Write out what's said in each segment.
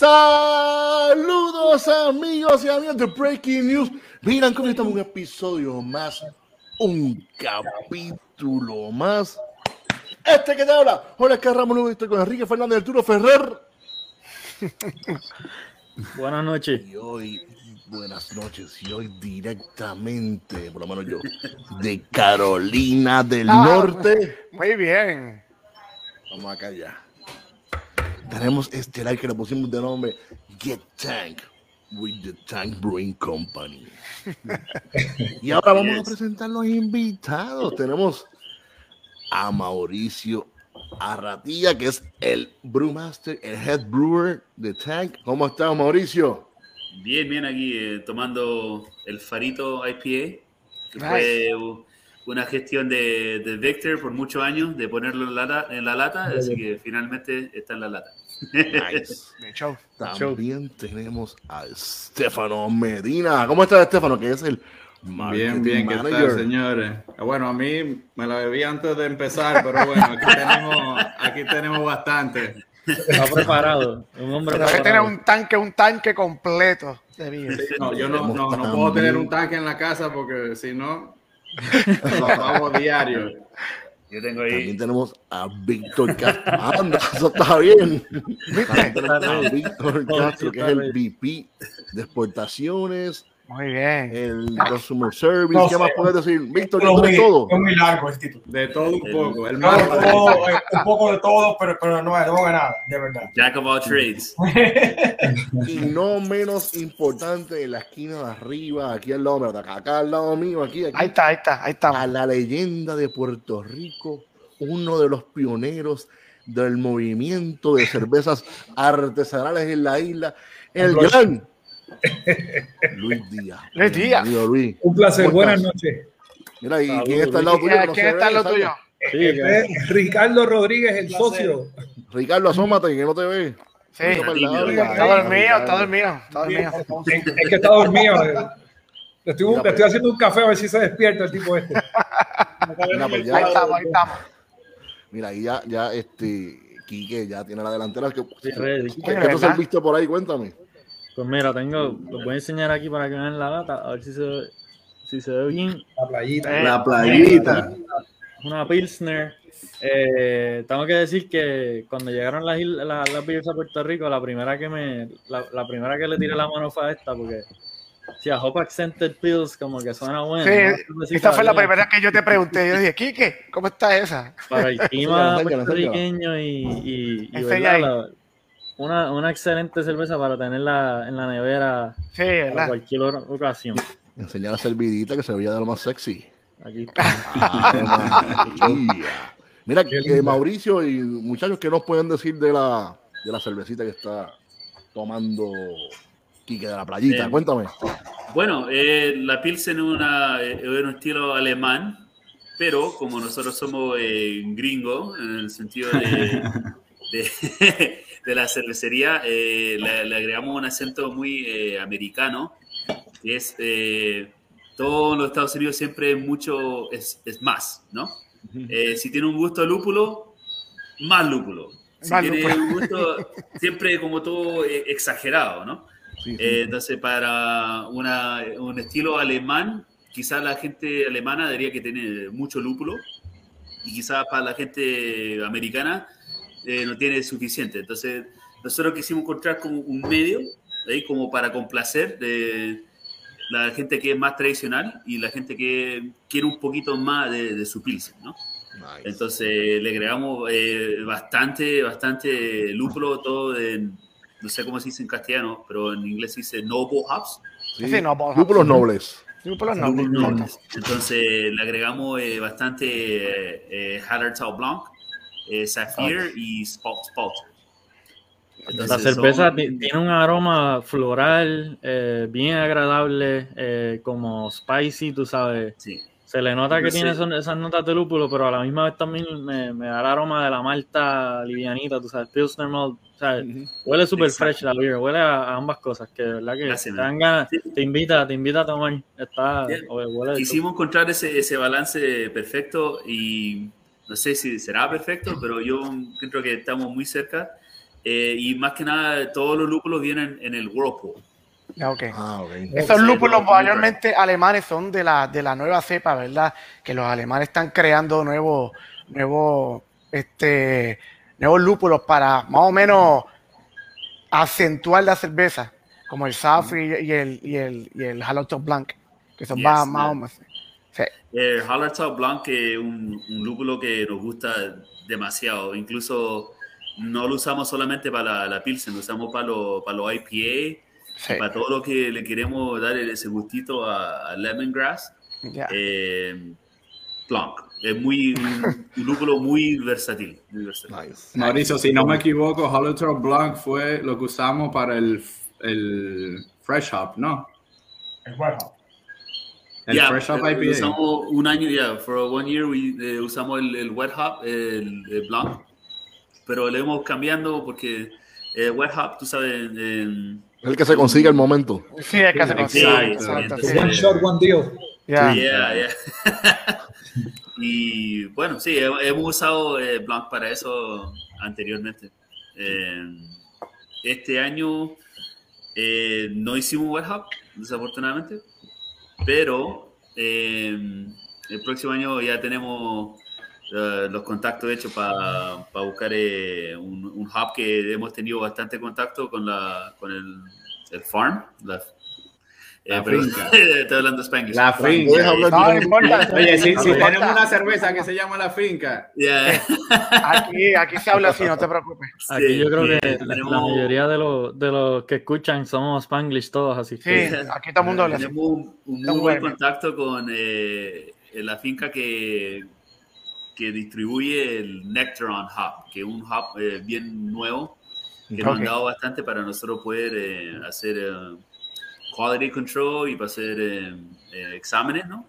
Saludos amigos y amigas de Breaking News. Miran cómo estamos un episodio más, un capítulo más. Este que te habla, hola Carramón, estoy con Enrique Fernández del Turo Ferrer. Buenas noches. Y hoy, buenas noches, y hoy directamente, por lo menos yo, de Carolina del Ah, Norte. Muy bien. Vamos acá ya. Tenemos este like que le pusimos de nombre Get Tank with the Tank Brewing Company. y ahora vamos a presentar los invitados. Tenemos a Mauricio Arratilla, que es el brewmaster, el head brewer de Tank. ¿Cómo estás, Mauricio? Bien, bien, aquí eh, tomando el Farito IPA, que fue una gestión de, de Vector por muchos años, de ponerlo en la, la- en la lata, así que finalmente está en la lata. Nice. De show. También tenemos a Estefano Medina. ¿Cómo estás, Estefano? Que es el Bien, marketing bien, ¿qué manager. tal, señores? Ah, Bueno, a mí me la bebí antes de empezar, pero bueno, aquí tenemos, aquí tenemos bastante. Está preparado. Un hombre que tener un tanque, un tanque completo de vino. No, yo no, no, no puedo tener un tanque en la casa porque si no, lo hago diario. Yo tengo También ahí, tenemos a Víctor Castro. Anda, eso está bien. También tenemos a Víctor Castro, que es el VP de exportaciones, Muy bien. el Customer Service. No ¿Qué sé. más puedes decir? Víctor, Fue ¿tú muy, eres todo? fue muy largo el título. De todo un poco. El No, marketing. todo, eh, un poco de todo, pero, pero no, no de nada, de verdad. Jack of all trades. Y no menos importante, en la esquina de arriba, aquí al lado, acá, acá al lado mío, aquí, aquí. Ahí está, ahí está, ahí a está. la leyenda de Puerto Rico, uno de los pioneros del movimiento de cervezas artesanales en la isla, el gran Luis Díaz. Luis Díaz. Luis. Un placer, ¿Cómo buenas noches. Mira, ¿y quién está al lado tuyo? que ¿Quién está ve? lo tuyo? Sí, que- Este es Ricardo Rodríguez, el socio. Ricardo, asómate, que no te ve. Sí. Lado, Está dormido, está dormido, está dormido. Es que está dormido. eh. Le estoy, le estoy haciendo un café a ver si se despierta el tipo este. Mira, pues ya- Ahí estamos, ahí estamos. Mira, ahí ya, ya, este, Quique ya tiene la delantera. ¿Qué, Sí. Quique, ¿qué tú ¿verdad? serviste por ahí? Cuéntame. Pues mira, tengo, los voy a enseñar aquí para que vean la lata, a ver si se ve, si se ve bien. La playita. Eh, La playita. Es una Pilsner. Eh, tengo que decir que cuando llegaron las, islas- las, las beers a Puerto Rico, la primera que me, la, la primera que le tiré la mano fue a esta, porque si a Hop Accented Pills como que suena bueno. Sí, ¿no? esta fue la primera que yo te pregunté. Yo dije, Quique, ¿cómo está esa? para el clima puertorriqueño y, y, y una, una excelente cerveza para tenerla en la nevera Sí, para cualquier hora- ocasión. Enseñar la servidita que se veía de lo más sexy. Aquí María. Mira, eh. Mauricio y muchachos, ¿qué nos pueden decir de la, de la cervecita que está tomando Quique de la playita? Eh, Cuéntame. Bueno, eh, la Pilsen es, una, eh, es un estilo alemán, pero como nosotros somos eh, gringos, en el sentido de, de, de la cervecería, eh, le, le agregamos un acento muy eh, americano, que es, eh, todo en los Estados Unidos siempre mucho, es, es más, ¿no? Eh, si tiene un gusto a lúpulo, más lúpulo. Si Más tiene lúpulo. un gusto, siempre como todo exagerado, ¿no? Sí, sí. Entonces, para una- un estilo alemán, quizás la gente alemana diría que tiene mucho lúpulo y quizás para la gente americana eh, no tiene suficiente. Entonces, nosotros quisimos encontrar como un medio, ahí como para complacer de la gente que es más tradicional y la gente que quiere un poquito más de, de su pilsen, ¿no? Nice. Entonces le agregamos eh, bastante, bastante lúpulo, todo de, no sé cómo se dice en castellano, pero en inglés se dice noble hops. Sí. Lúpulos nobles. Lúpulos. Entonces le agregamos eh, bastante eh, eh, Hallertau Blanc, eh, Saphir y Spalter. La Entonces, cerveza son- ti- tiene un aroma floral, eh, bien agradable, eh, como spicy, tú sabes. sí. Se le nota que Sí. tiene son- esas notas de lúpulo, pero a la misma vez también me, me da el aroma de la malta livianita, tú sabes, Pilsner Malt. ¿sabes? Huele súper fresh la beer, huele a, a ambas cosas, que de verdad que Gracias, te dan ganas, Sí. te invita, te invita a tomar. Está, Quisimos encontrar ese, ese balance perfecto y no sé si será perfecto, pero yo creo que estamos muy cerca. eh, y más que nada todos los lúpulos vienen en el Whirlpool. Ya, ok. Ah, ok. Estos Sí, lúpulos mayormente alemanes son de la, de la nueva cepa, ¿verdad? Que los alemanes están creando nuevos, nuevos, este, nuevos lúpulos para más o menos acentuar la cerveza, como el Safri y el, y el, y el Blanc, que son Yes, más, más o menos. Sí. El Hallertau Blanc es un, un lúpulo que nos gusta demasiado. Incluso no lo usamos solamente para la, la Pilsen, lo usamos para los para los IPA, Sí, para todo lo que le queremos dar ese gustito a, a Lemongrass. Eh, Blanc. Es muy, un, lúpulo muy versátil. Muy versátil. Nice. Mauricio, si no me equivoco, Hallertau Blanc fue lo que usamos para el, el Fresh Hop, ¿no? Es bueno. El Yeah, Fresh Hop eh, IPA. Usamos un año, ya, for one year we, eh, usamos el, el Wet Hop, el, el Blanc, pero le hemos cambiando porque eh, Wet Hop, tú sabes, eh, El que se consigue al momento. Sí, es que se consigue. Exacto, sí. One shot, one deal. Ya. Yeah, yeah. y bueno, sí, he- hemos usado eh, Blanc para eso anteriormente. Eh, este año eh, no hicimos Wet Hop, desafortunadamente, pero eh, el próximo año ya tenemos eh, los contactos hechos para buscar eh, un, hub que hemos tenido bastante contacto con, la, con el, el farm. La, La finca. estoy hablando Spanish. La finca. No, importa. Oye, si, tenemos una cerveza que se llama La Finca, Yeah. Aquí, aquí se habla así, no te preocupes. Aquí Sí, yo creo que la, mayoría de los, de los que escuchan somos Spanglish todos, así Sí, que aquí todo el mundo habla así. Tenemos un, muy buen contacto con eh, la finca que, que distribuye el Nectaron Hub, que es un hub eh, bien nuevo que nos han dado bastante para nosotros poder eh, hacer eh, quality control y para hacer eh, eh, exámenes, ¿no?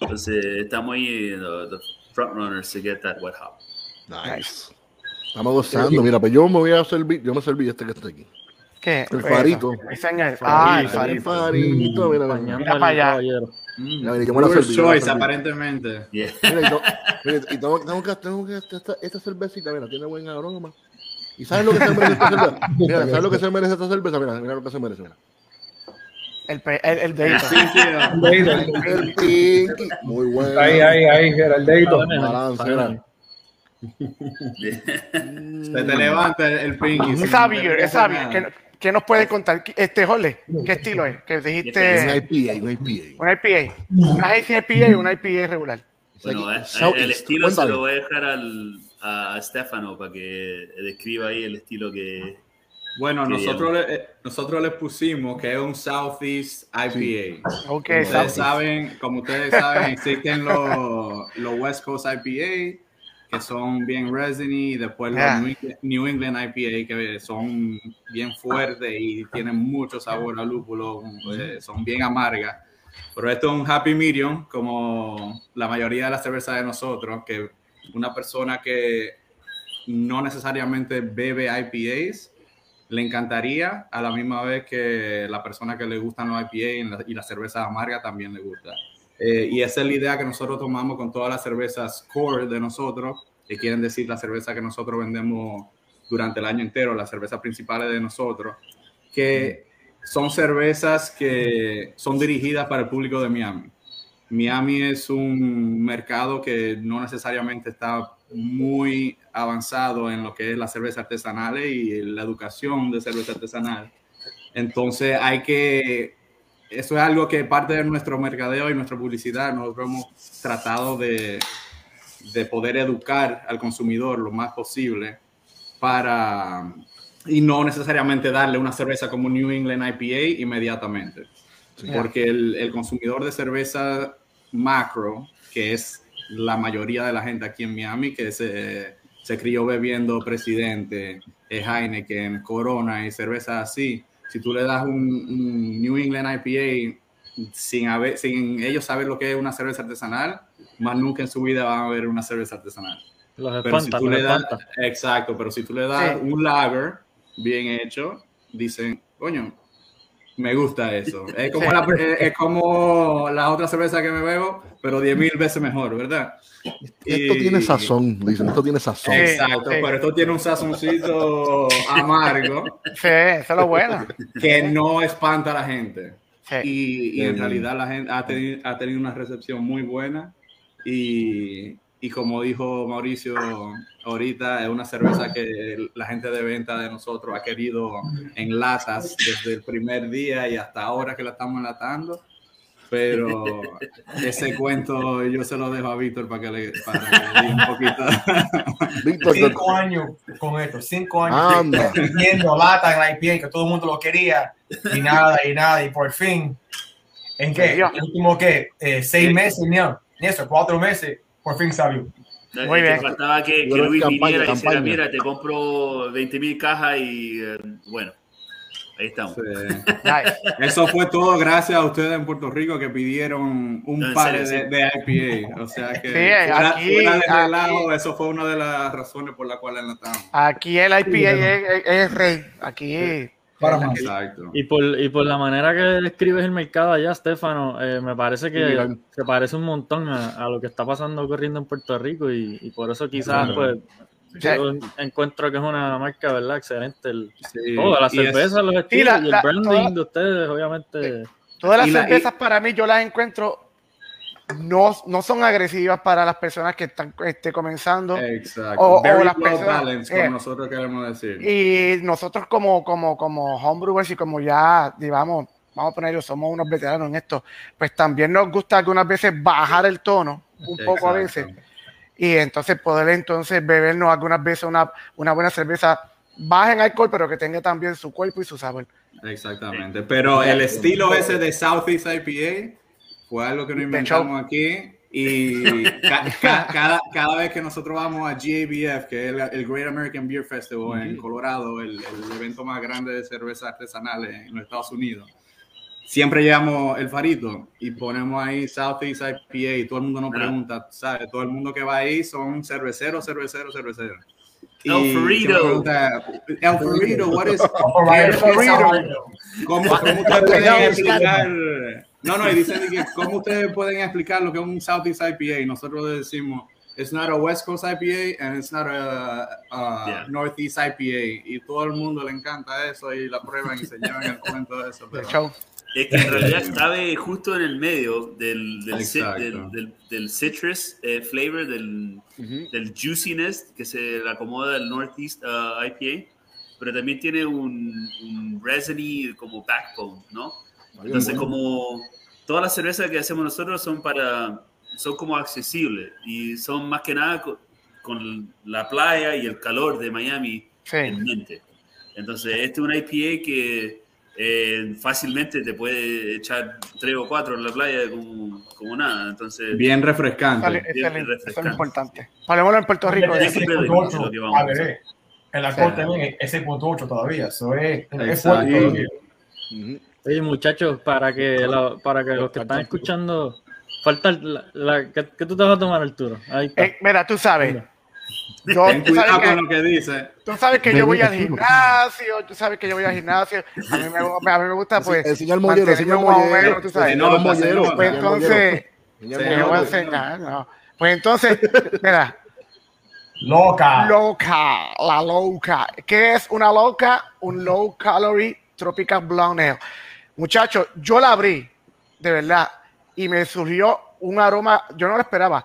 Entonces estamos ahí, eh, the, the front runners to get that wet hub. Nice. Estamos gozando. Mira, pues yo me voy a servir, yo me serví este que está aquí. ¿Qué? El farito. Ese año- Ah, el El farito. farito, mira, mira. Mira para allá. caballero. mm, mira, yo me la serví, Choice, aparentemente. Yeah. Mira, y, to- mira, y tengo, tengo que, tengo que esta, esta cervecita, mira, tiene buen aroma. ¿Y sabes lo que se merece esta cerveza? Mira, ¿sabes lo que se merece esta cerveza? Mira, mira lo que se merece, mira. El, pe- el, el dedito. El pinky. Muy bueno. Ahí, ahí, ahí, era el dedito. Sabe mejor, Balance. Se te levanta el, el Pinky. Es que es nada. ¿Qué, nos puede contar? Este, Jorge, ¿qué estilo es? Que Un dijiste IPA, un IPA. una IPA. Una IPA y una IPA regular. Bueno, eh, el estilo se lo voy a dejar al, a, a Stefano para que describa ahí el estilo que... Bueno, nosotros le, eh, nosotros le pusimos que es un Southeast IPA. Ok, Como ustedes Southeast. saben, como ustedes saben, existen los, los West Coast IPA que son bien resiny y después Yeah. los New- New England IPA que son bien fuertes y tienen mucho sabor a lúpulo, son bien amargas. Pero esto es un happy medium, como la mayoría de las cervezas de nosotros, que una persona que no necesariamente bebe IPAs le encantaría a la misma vez que la persona que le gustan los IPA y la, cerveza amarga también le gusta. Eh, y esa es la idea que nosotros tomamos con todas las cervezas core de nosotros, que quieren decir la cerveza que nosotros vendemos durante el año entero, las cervezas principales de nosotros, que son cervezas que son dirigidas para el público de Miami. Miami es un mercado que no necesariamente está muy avanzado en lo que es la cerveza artesanal y la educación de cerveza artesanal. Entonces hay que, eso es algo que parte de nuestro mercadeo y nuestra publicidad, nosotros hemos tratado de, de poder educar al consumidor lo más posible para, y no necesariamente darle una cerveza como New England IPA inmediatamente. Porque el, el consumidor de cerveza macro, que es la mayoría de la gente aquí en Miami, que se, se crió bebiendo Presidente, eh, Heineken, Corona y cervezas así, si tú le das un, un New England IPA sin, haber, sin ellos saber lo que es una cerveza artesanal, más nunca en su vida van a ver una cerveza artesanal. Los Pero si espanta, tú los le das, espanta. exacto, pero si tú le das Sí. un lager bien hecho, dicen, coño, Me gusta eso. Es como, la, es- es como la otra cerveza que me bebo, pero 10 mil veces mejor, ¿verdad? Esto Y- tiene sazón, dicen, esto tiene sazón. Exacto, Sí. pero esto tiene un sazoncito amargo Sí, eso es lo bueno. que no espanta a la gente. Sí. Y, y en realidad la gente ha tenido, ha tenido una recepción muy buena. Y, y como dijo Mauricio ahorita, es una cerveza que la gente de venta de nosotros ha querido en latas desde el primer día y hasta ahora que la estamos enlatando. Pero ese cuento yo se lo dejo a Víctor para que le, para que le diga un poquito. Víctor, Cinco años con esto, cinco años Anda. viendo lata en la IPA que todo el mundo lo quería y nada y nada y por fin en qué el último que eh, seis meses ni eso cuatro meses por fin salió Muy Eh, bien. faltaba que, que Luis campaña, viniera y dijera, mira, te compro 20 mil cajas y eh, bueno, ahí estamos. Sí. Nice. Eso fue todo gracias a ustedes en Puerto Rico que pidieron un No, par serio, de, de IPA. O sea que Sí, fuera, aquí- fuera de aquí- relajo, eso fue una de las razones por las cuales enlatamos. Aquí el IPA es, es- es rey. Aquí. Para más. Exacto. Y por, y por la manera que describes el mercado allá, Stefano, eh, me parece que se parece un montón a, a lo que está pasando ocurriendo en Puerto Rico y, y por eso quizás pues yo encuentro que es una marca, ¿verdad? Excelente. El, Sí. todo, la es- cerveza, los estilos la- y el la- branding toda- de ustedes, obviamente. Todas las Y la- cervezas para mí yo las encuentro no, no son agresivas para las personas que están este, comenzando. Exacto. O- o Very las personas- balanced, como eh. nosotros queremos decir. Y nosotros como, como, como homebrewers y como ya, digamos, vamos a ponerlo, somos unos veteranos en esto, pues también nos gusta algunas veces bajar el tono un poco a veces y entonces poder entonces bebernos algunas veces una, una buena cerveza baja en alcohol, pero que tenga también su cuerpo y su sabor. Exactamente. Pero el estilo ese de Southeast IPA fue algo que nos inventamos aquí. Y ca- ca- cada, cada vez que nosotros vamos a GABF, que es el, el Great American Beer Festival en Colorado, el, el evento más grande de cerveza artesanal en los Estados Unidos, siempre llevamos el farito y ponemos ahí Southeast IPA y todo el mundo nos Ah. pregunta, ¿sabes? Todo el mundo que va ahí son cerveceros, cerveceros, cerveceros. El pregunta, El Farito, what is ahí, ruido. ¿Cómo, cómo pueden explicar? No, no, y dicen que cómo ustedes pueden explicar lo que es un Southeast IPA. Y nosotros le decimos, it's not a West Coast IPA and it's not a, a Yeah. Northeast IPA. Y todo el mundo le encanta eso y la prueban y se llevan el cuento de eso. De Pero, show. Es que en realidad cabe justo en el medio del, del, del, del- del citrus eh, flavor, del, del juiciness que se le acomoda al Northeast uh, IPA, pero también tiene un, un resiny como backbone, ¿no? Entonces, como todas las cervezas que hacemos nosotros son para, son como accesibles y son más que nada co- con, la playa y el calor de Miami Sí. en mente. Entonces, este es una IPA que eh, fácilmente te puede echar tres o cuatro en la playa como, como nada. Entonces, bien refrescante. Bien excelente. Eso es refrescante. importante. Hablemoslo en Puerto Rico. Es Sí, ¿eh? sí, sí. 6.8, lo que vamos a a ver, El alcohol también es 6.8 todavía. Eso es, es fuerte todavía. Oye, muchachos, para que, la- para que los que están escuchando, falta la, la- ¿qué, qué tú te vas a tomar, Arturo? Ahí está. Eh, mira, tú sabes. Yo, Ten tú sabes cuidado que- con lo que dice. Tú sabes que yo voy al gimnasio, tú sabes que yo voy al gimnasio. A mí me, a mí me gusta, pues. El mollero, enseña el o mollero. tú sabes. Mollero. Pues mollero. entonces, mollero. voy a no. Pues entonces, mira, Loca. loca, la loca. ¿Qué es una loca? Un low calorie tropical blonde ale. Muchachos, yo la abrí, de verdad, y me surgió un aroma, yo no lo esperaba,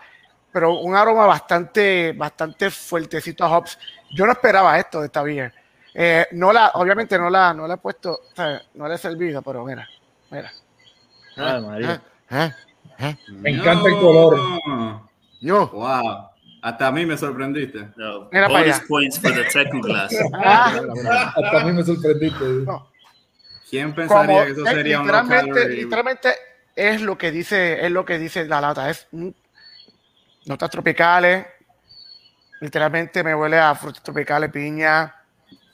pero un aroma bastante, bastante fuertecito a hops. Yo no esperaba esto de esta beer. Eh, no la, obviamente no la, no la he puesto, o sea, no la he servido, pero mira, mira. Ay, María. ¿Eh? ¿Eh? Me encanta el color. No. Yo. Wow. Hasta a mí me sorprendiste. no, Mira para allá. points for the Teku glass. Ah, Hasta a mí me sorprendiste. no. ¿Quién pensaría como que eso eh, sería un low literalmente, calorie? literalmente es lo que dice, es lo que dice la lata, es mm, notas tropicales, literalmente me huele a frutas tropicales, piña,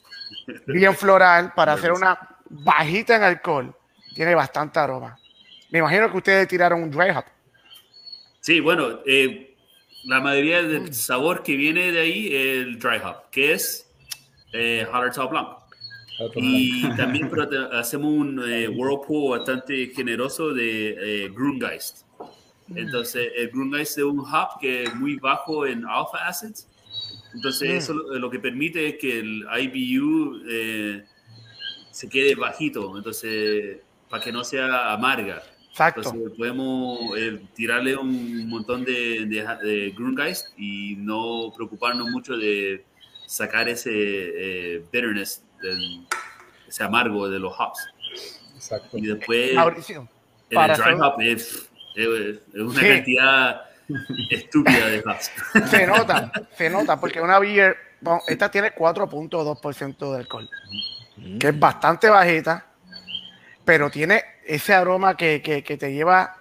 bien floral, para hacer una bajita en alcohol, tiene bastante aroma. Me imagino que ustedes tiraron un dry hop. Sí, bueno, eh, la mayoría del sabor que viene de ahí es el dry hop, que es eh, Hallertau Blanc. Y también hacemos un eh, whirlpool bastante generoso de eh, Grungeist. Entonces, el Grungeist es un hop que es muy bajo en alpha acids. Entonces, eso lo, lo que permite es que el IBU eh, se quede bajito. Entonces, para que no sea amarga. Exacto. Entonces, podemos eh, tirarle un montón de, de, de Grungeist y no preocuparnos mucho de sacar ese eh, bitterness, del- ese amargo de los hops. Exacto. Y después, para el dry hop es, es- es una Sí. cantidad estúpida de hops. se nota, se nota, porque una beer, bueno, esta tiene 4.2% de alcohol, que es bastante bajita, pero tiene ese aroma que, que, que te lleva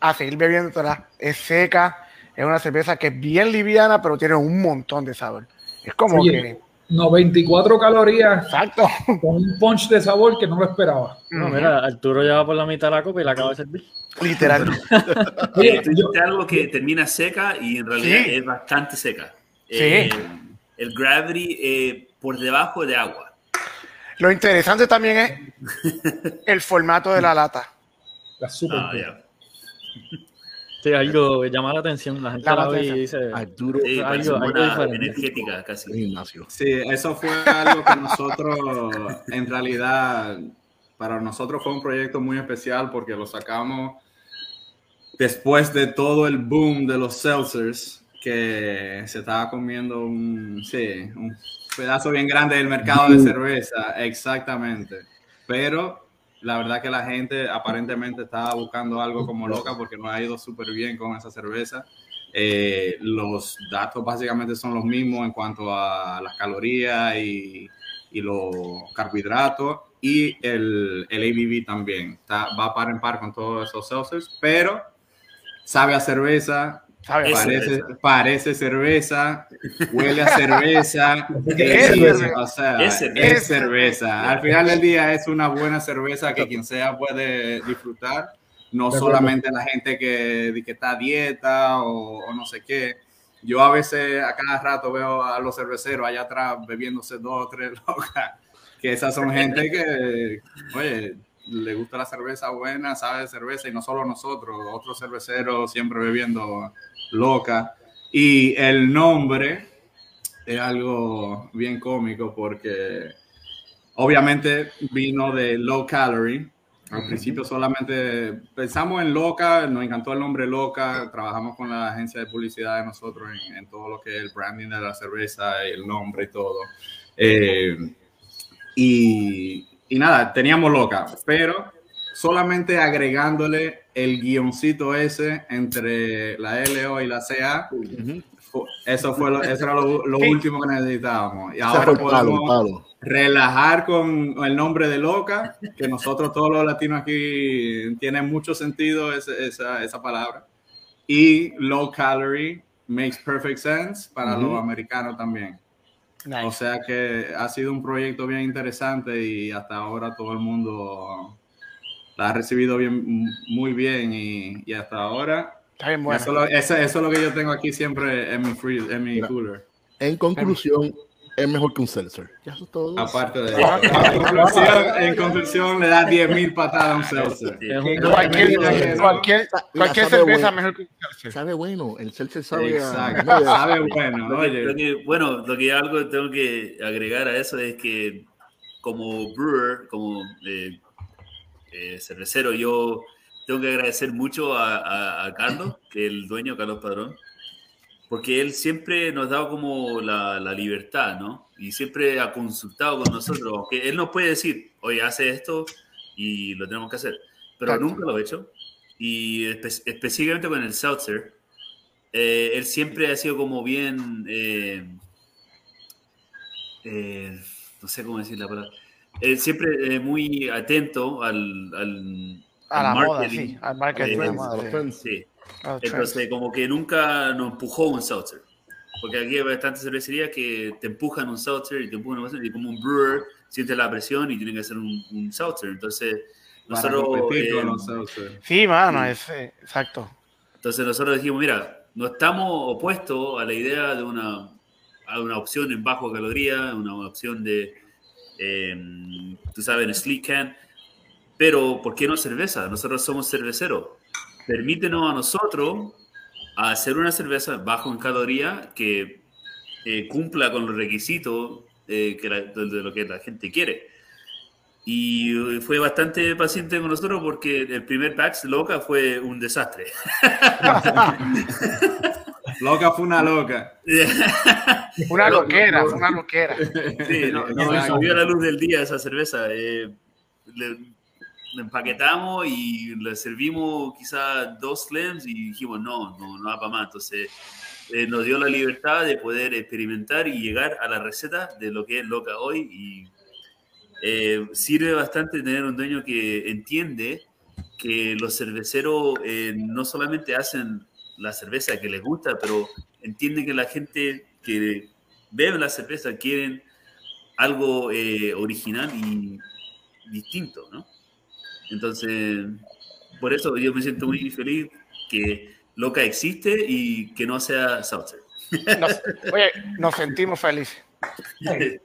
a seguir bebiéndola. Es seca, es una cerveza que es bien liviana, pero tiene un montón de sabor. Es como Oye. que. 94 calorías Exacto. con un punch de sabor que no lo esperaba. No, mira, Arturo lleva por la mitad la copa y la acaba de servir. Literal. Oye, tú yo- dijiste algo que termina seca y en realidad Sí. es bastante seca. Sí. Eh, el gravity eh, por debajo de agua. Lo interesante también es el formato de la lata. la super Ah. Sí, algo que llama la atención. La gente Llama la ve y dice. Arturo Sí, Algo- algo energética casi. gimnasio. Sí, eso fue algo que nosotros, en realidad, para nosotros fue un proyecto muy especial porque lo sacamos después de todo el boom de los seltzers, que se estaba comiendo un, sí, un pedazo bien grande del mercado de cerveza, exactamente. Pero la verdad que la gente aparentemente estaba buscando algo como loca porque nos ha ido súper bien con esa cerveza. Eh, los datos básicamente son los mismos en cuanto a las calorías y, los carbohidratos y el, el ABV también. Está, va par en par con todos esos seltzers, pero sabe a cerveza, ¿Sabes? Es parece, cerveza. parece cerveza, huele a cerveza, Es cerveza. o sea, Es es cerveza. cerveza. Al final del día es una buena cerveza que quien sea puede disfrutar, no De acuerdo. solamente la gente que, que está a dieta o, o no sé qué. Yo a veces a cada rato veo a los cerveceros allá atrás bebiéndose dos o tres locas, que esas son gente que, oye, le gusta la cerveza buena, sabe de cerveza y no solo nosotros, otros cerveceros siempre bebiendo loca. Y el nombre es algo bien cómico porque obviamente vino de low calorie. Al principio solamente pensamos en loca, nos encantó el nombre loca, trabajamos con la agencia de publicidad de nosotros en, en todo lo que es el branding de la cerveza, el nombre y todo. Eh, y, y nada, teníamos loca, pero solamente agregándole el guioncito ese entre la LO y la CA, fu- eso fue lo, eso era lo, lo último que necesitábamos. Y ahora el palo, podemos palo. relajar con el nombre de Loca, que nosotros todos los latinos aquí tienen mucho sentido ese- esa, esa palabra. Y low calorie makes perfect sense para Ujú. los americanos también. Nice. O sea que ha sido un proyecto bien interesante y hasta ahora todo el mundo la ha recibido bien, muy bien y, y hasta ahora Está bien bueno. eso, lo- eso- eso es lo que yo tengo aquí siempre en mi, free- en mi cooler. En conclusión, es mejor que un seltzer. Ya eso es todo. Aparte de eso. En conclusión, le da 10.000 patadas a un seltzer. Sí. Cualquier, cualquier, cerveza bueno. mejor que un seltzer. Sabe bueno. El seltzer sabe a- Exacto. Sabe bueno, Lo que- lo oye. que- bueno, lo que algo tengo que agregar a eso es que como brewer, como eh, eh, cervecero, yo tengo que agradecer mucho a, a- a Carlos, que es el dueño, Carlos Padrón, porque él siempre nos ha dado como la, la libertad, ¿no? Y siempre ha consultado con nosotros, aunque él nos puede decir, oye, hace esto y lo tenemos que hacer, pero Exacto. nunca lo ha hecho. Y espe- específicamente con el Seltzer, eh, él siempre ha sido como bien, eh, eh, no sé cómo decir la palabra, él siempre eh, muy atento al, al, A la al moda, marketing. sí. Al marketing. Eh, de Trends, moda, sí. Sí. Trends. Entonces, como que nunca nos empujó un seltzer. Porque aquí hay bastantes cervecerías que te empujan un seltzer y te empujan un seltzer, y como un brewer siente la presión y tiene que hacer un, un seltzer. Entonces, Para nosotros, eh, seltzer. Sí, mano, es, eh, exacto. entonces nosotros dijimos, mira, no estamos opuestos a la idea de una, a una opción en bajo caloría, una opción de en, tú sabes, en Sleek Can. Pero, ¿por qué no cerveza? Nosotros somos cerveceros. Permítenos a nosotros hacer una cerveza bajo en caloría que eh, cumpla con los requisitos eh, que la- de, de lo que la gente quiere. Y fue bastante paciente con nosotros porque el primer batch loca fue un desastre. Loca fue una loca. Una No, loquera, no, fue una loquera. Sí, no, no, subió a la luz del día esa cerveza. eh, le empaquetamos y le servimos quizás dos slams y dijimos, no, no, no va para más. Entonces eh, nos dio la libertad de poder experimentar y llegar a la receta de lo que es Loca hoy y eh, sirve bastante tener un dueño que entiende que los cerveceros eh, no solamente hacen la cerveza que les gusta, pero entiende que la gente que bebe la cerveza quieren algo eh, original y distinto, ¿no? Entonces, por eso yo me siento muy feliz que Loca existe y que no sea. Nos- oye, nos sentimos felices. Sí.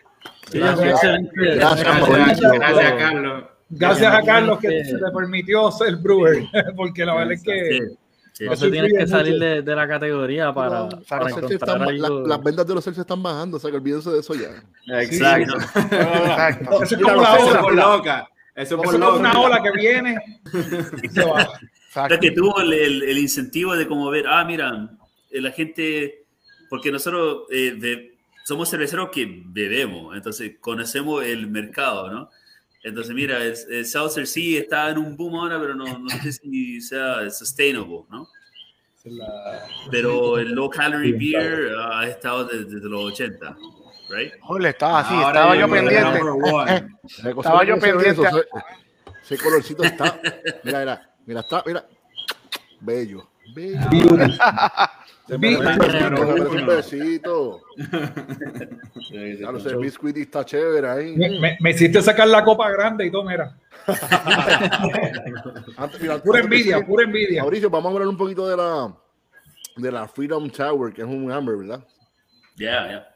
Gracias, gracias, Carlos. Gracias a Carlos que se le permitió ser brewer, porque la verdad es que Sí, sí. No se tienes que salir de, de la categoría para, Los para Celsius encontrar están- la- algo. las ventas de los Celsius están bajando, o sea que olvídense de eso ya. Exacto. Exacto. eso es como la por loca. Eso por es como una ola que viene y se va. O exacto. sea, que tuvo el, el- el incentivo de como ver, ah, mira, eh, la gente, porque nosotros eh, be- somos cerveceros que bebemos, entonces conocemos el mercado, ¿no? Entonces, mira, el, el Seltzer sí está en un boom ahora, pero no, no sé si sea sustainable, ¿no? Pero el low calorie beer ha estado desde, desde los 80, ¿right? Joder, estaba así, Ahora estaba yo pendiente. Estaba que yo pendiente. eso, ese, ese colorcito está. Mira, mira, mira, está, mira. Bello. Bello. Se merece un besito. Claro, ese biscuit está chévere ahí. Me, me- me hiciste sacar la copa grande y todo, mira. Antes- mira, Pura envidia, siga- pura envidia. Mauricio, vamos a hablar un poquito de la de la Freedom Tower, que es un Amber, ¿verdad? Ya, ya.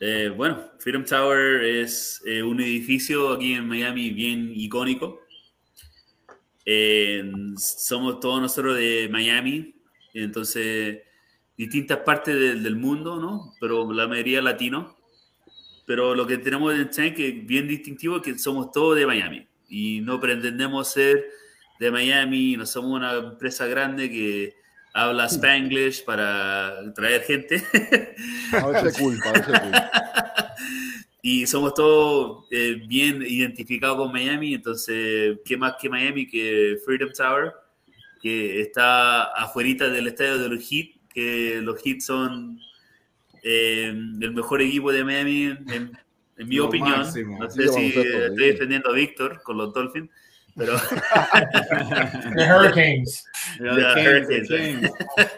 Eh, bueno, Freedom Tower es eh, un edificio aquí en Miami bien icónico. Eh, somos todos nosotros de Miami, entonces distintas partes del, mundo, ¿no? Pero la mayoría latino. Pero lo que tenemos en Tank es bien distintivo es que somos todos de Miami y no pretendemos ser de Miami, no somos una empresa grande que habla Spanglish para traer gente. A verse cool, a verse cool. y somos todos eh, bien identificados con Miami, entonces, ¿qué más que Miami que Freedom Tower? Que está afuera del estadio de los Heat, que los Heat son eh, el mejor equipo de Miami, en, en mi Lo opinión. máximo. No Sí, sé si estoy defendiendo a Víctor con los Dolphins, pero The Hurricanes. The the Hurricanes. Kings.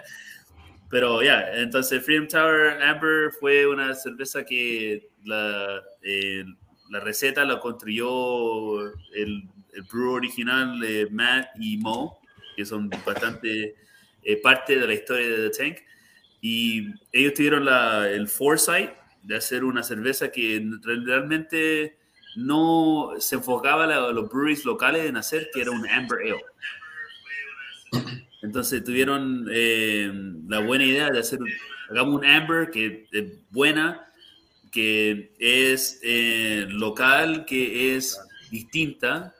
Pero ya, entonces Freedom Tower Amber fue una cerveza que la, eh, la receta la construyó el, el brewer original de Matt y Mo, que son bastante eh, parte de la historia de The Tank. Y ellos tuvieron la, el foresight de hacer una cerveza que realmente no se enfocaba a los breweries locales en hacer, que era un Amber Ale. Entonces tuvieron eh, la buena idea de hacer, hagamos un Amber que es buena, que es eh, local, que es distinta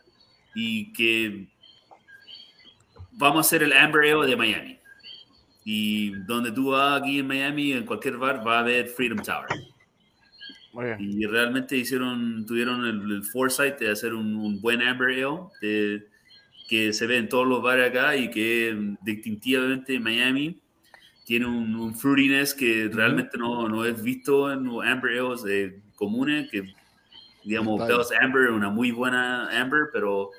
y que vamos a hacer el Amber Ale de Miami. Y donde tú vas aquí en Miami, en cualquier bar, va a haber Freedom Tower. Y realmente hicieron, tuvieron el, el foresight de hacer un, un buen Amber Ale de- que se ve en todos los bares acá y que distintivamente en Miami tiene un, un fruitiness que realmente no, no es visto en los Amber Ales eh, comunes, que digamos, Bell's Amber es una muy buena Amber, pero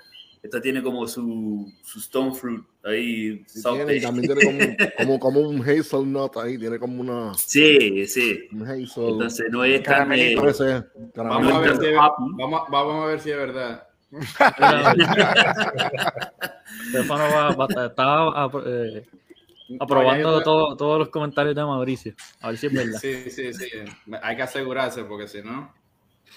esta tiene como su, su stone fruit ahí. Sí, tiene, también tiene como, como, como un hazelnut ahí, tiene como una Sí, sí. un hazel. Entonces no es tan... Caramelito. eh, Vamos a, ver si vamos, vamos a ver si es verdad. Stefano va, va- estaba ap- eh, aprobando todo- todos los comentarios de Mauricio. A ver si es verdad. Sí, sí, sí. Hay que asegurarse porque si no.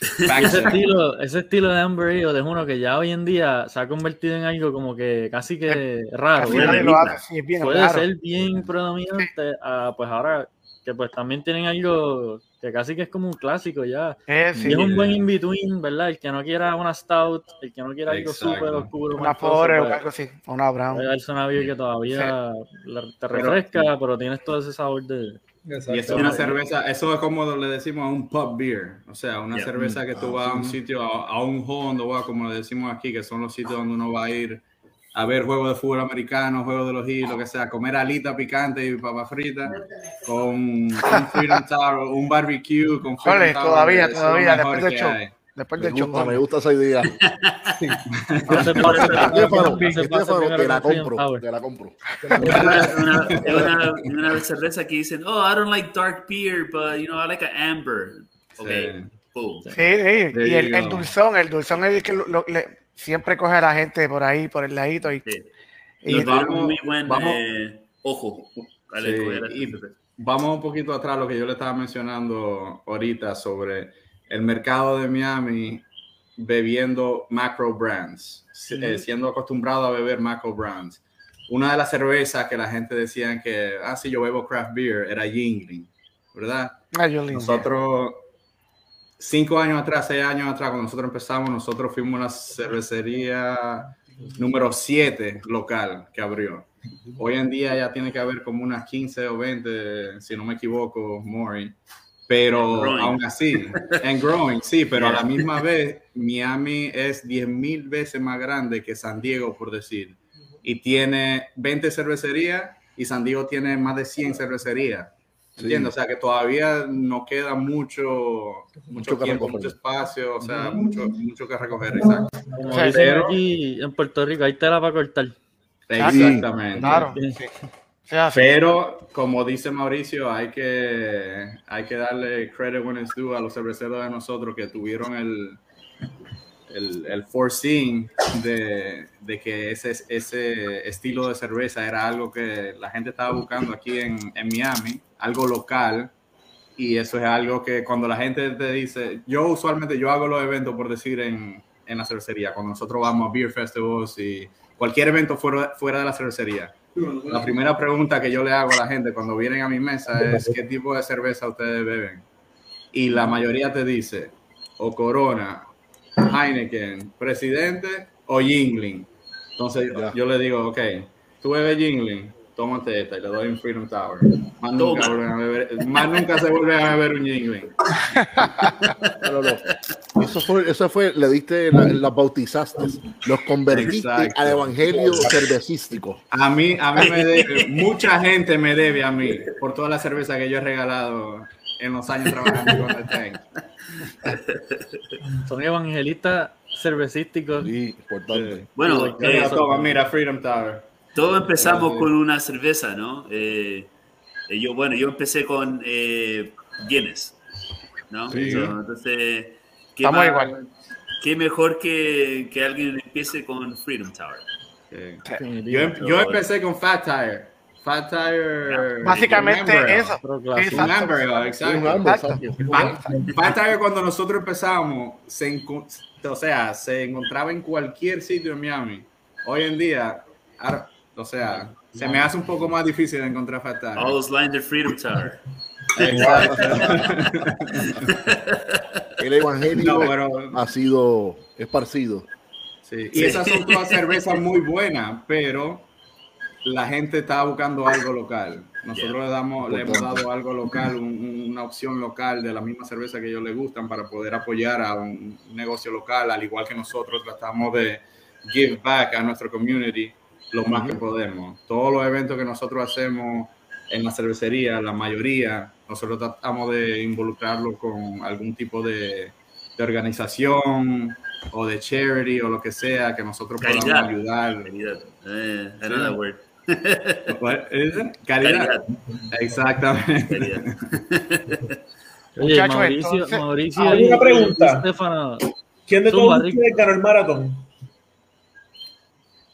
Ese estilo, ese estilo de Amber Ale es uno que ya hoy en día se ha convertido en algo como que casi que raro. Casi ¿verdad? nadie lo hace, sí, es bien Puede raro. ser bien predominante, a, pues ahora que pues también tienen algo que casi que es como un clásico ya. Eh, Y sí, es un buen in-between, ¿verdad? El que no quiera una stout, el que no quiera algo súper oscuro. una pobre o pues, algo así, una brown. puede darse una beer que todavía la- te refresca, pero tienes todo ese sabor de... Y eso es una cerveza, eso es como le decimos a un pub beer, o sea, una Yeah. cerveza que tú vas a un sitio, a, a un hall, donde vas, como le decimos aquí, que son los sitios donde uno va a ir a ver juegos de fútbol americano, juegos de los Heat, lo que sea, comer alita picante y papa frita, con un Freedom Tower, un barbecue, con Freedom Ole, Tower, todavía, todavía, después hay. Después Me del gusta, me chocón. gusta esa idea. Estefano, te la compro, te la compro. una, una, una, una cerveza que dicen, oh, I don't like dark beer, but you know, I like an amber. Okay, Sí. boom. Sí, sí, y el, el dulzón, el dulzón es el que lo- lo- le- siempre coge a la gente por ahí, por el ladito. Y, Sí. y- Y vamos- muy buen vamos- eh, ojo. al Sí, y-. Vamos un poquito atrás lo que yo le estaba mencionando ahorita sobre el mercado de Miami bebiendo macro brands, eh, siendo acostumbrado a beber macro brands. Una de las cervezas que la gente decía que, ah, sí, yo bebo craft beer, era Yingling, ¿verdad? Jolín. Nosotros, cinco años atrás, seis años atrás, cuando nosotros empezamos, nosotros fuimos la cervecería número 7 local que abrió. Hoy en día ya tiene que haber como unas 15 o 20, si no me equivoco, Mori. Pero aún así, and growing, sí, pero a la misma vez, Miami es 10 mil veces más grande que San Diego, por decir. Y tiene 20 cervecerías y San Diego tiene más de 100 cervecerías. ¿Entiendes? O sea que todavía nos queda mucho, mucho, Mucho que tiempo, recoger. mucho espacio, o sea, mucho, mucho que recoger. Exacto. Como O sea, dicen pero- aquí en Puerto Rico, hay tela para cortar. Exactamente. Claro. Sí. Pero, como dice Mauricio, hay que, hay que darle credit when it's due a los cerveceros de nosotros que tuvieron el, el, el foreseeing de, de que ese, ese estilo de cerveza era algo que la gente estaba buscando aquí en, en Miami, algo local. Y eso es algo que cuando la gente te dice, yo usualmente yo hago los eventos por decir en, en la cervecería, cuando nosotros vamos a beer festivals y cualquier evento fuera, fuera de la cervecería. La primera pregunta que yo le hago a la gente cuando vienen a mi mesa es ¿qué tipo de cerveza ustedes beben? Y la mayoría te dice o Corona, Heineken, Presidente o Yingling. Entonces yo le digo, ok, tú bebes Yingling, tómate esta y le doy un Freedom Tower. Más nunca, Toma. vuelven a beber- más nunca se vuelve a beber un Yingling. No, no, no. Eso fue, eso fue, le diste, la, la bautizaste, los convertiste Exacto. al evangelio cervecístico. A mí, a mí me debe, mucha gente me debe a mí por toda la cerveza que yo he regalado en los años trabajando con el Tank. Son evangelistas cervecísticos. Sí, importante. Bueno, eh, toma, mira, Freedom Tower. Todo empezamos con una cerveza, ¿no? Eh, eh, yo, bueno, yo empecé con eh, Guinness, ¿no? Sí. Entonces, ¿qué, más- igual. qué mejor que, que alguien empiece con Freedom Tower? Sí. Yo, em- yo empecé con Fat Tire. Fat Tire. Básicamente eso. Un. Amber exacto. Fat, Fat Tire cuando nosotros empezamos, se o sea, se encontraba en cualquier sitio en Miami. Hoy en día, ahora- o sea, se me hace un poco más difícil encontrar Fat Tire. All those lines de Freedom Tower. Exacto. El evangelio No, pero- ha sido esparcido. Sí, Y Sí. esas son todas cervezas muy buenas, pero la gente está buscando algo local. Nosotros le, damos, le hemos dado algo local, un- un- una opción local de la misma cerveza que ellos les gustan para poder apoyar a un negocio local, al igual que nosotros tratamos de give back a nuestro community lo más que podemos. Todos los eventos que nosotros hacemos en la cervecería, la mayoría, nosotros tratamos de involucrarlo con algún tipo de, de organización o de charity o lo que sea que nosotros podamos Caridad. ayudar. Caridad. Eh, I know word. Caridad. Exactamente. Caridad. Oye, Muchachos, Mauricio, entonces, Mauricio hay y- una pregunta. y ¿Quién de todos ustedes ganó el maratón?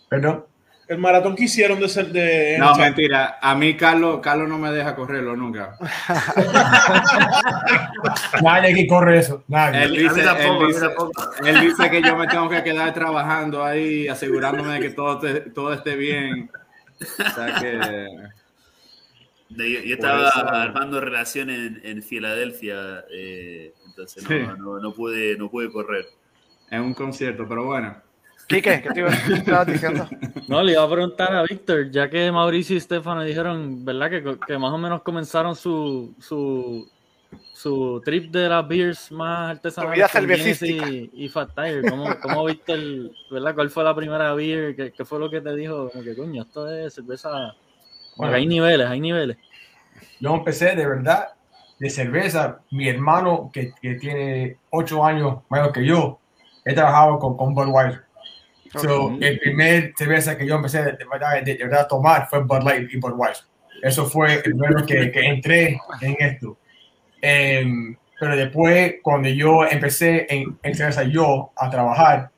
Perdón. El maratón que hicieron de ser de. No, mentira. A mí Carlos, Carlos no me deja correrlo nunca. Nadie aquí corre eso. Nadie. Él dice, tampoco, a él mí dice- tampoco. él dice que yo me tengo que quedar trabajando ahí, asegurándome de que todo, te- todo esté bien. O sea que. Yo, estaba eso- armando relaciones en, en Filadelfia, eh, entonces no, Sí. no, no pude, no pude correr. Es un concierto, pero bueno. Quique, ¿qué te iba- qué estabas diciendo? No, le iba a preguntar a Víctor, ya que Mauricio y Stefano dijeron, ¿verdad? Que, que más o menos comenzaron su, su, su trip de las beers más artesanales. Y, y Fat Tire. ¿Cómo, cómo viste el, verdad? ¿Cuál fue la primera beer? ¿Qué, qué fue lo que te dijo? Como que, coño, esto es cerveza... Que hay niveles, hay niveles. Yo empecé de verdad de cerveza. Mi hermano, que, que tiene ocho años mayor que yo, he trabajado con, con Budweiser. So, el primer cerveza que yo empecé de verdad, de, verdad a tomar fue Bud Light y Budweiser. Eso fue el primero que, que entré en esto. Em, pero después, cuando yo empecé en, en cerveza yo a trabajar,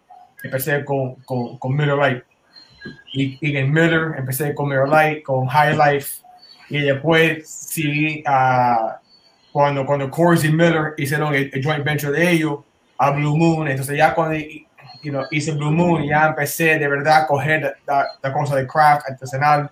empecé con, con, con Miller Lite. Y, y en Miller empecé con Miller Lite, con High Life. Y después, sí, ah, cuando, cuando Coors y Miller hicieron el, el joint venture de ellos, a Blue Moon, entonces ya cuando you know, hice Blue Moon, ya empecé de verdad a coger la, la- cosa de craft artesanal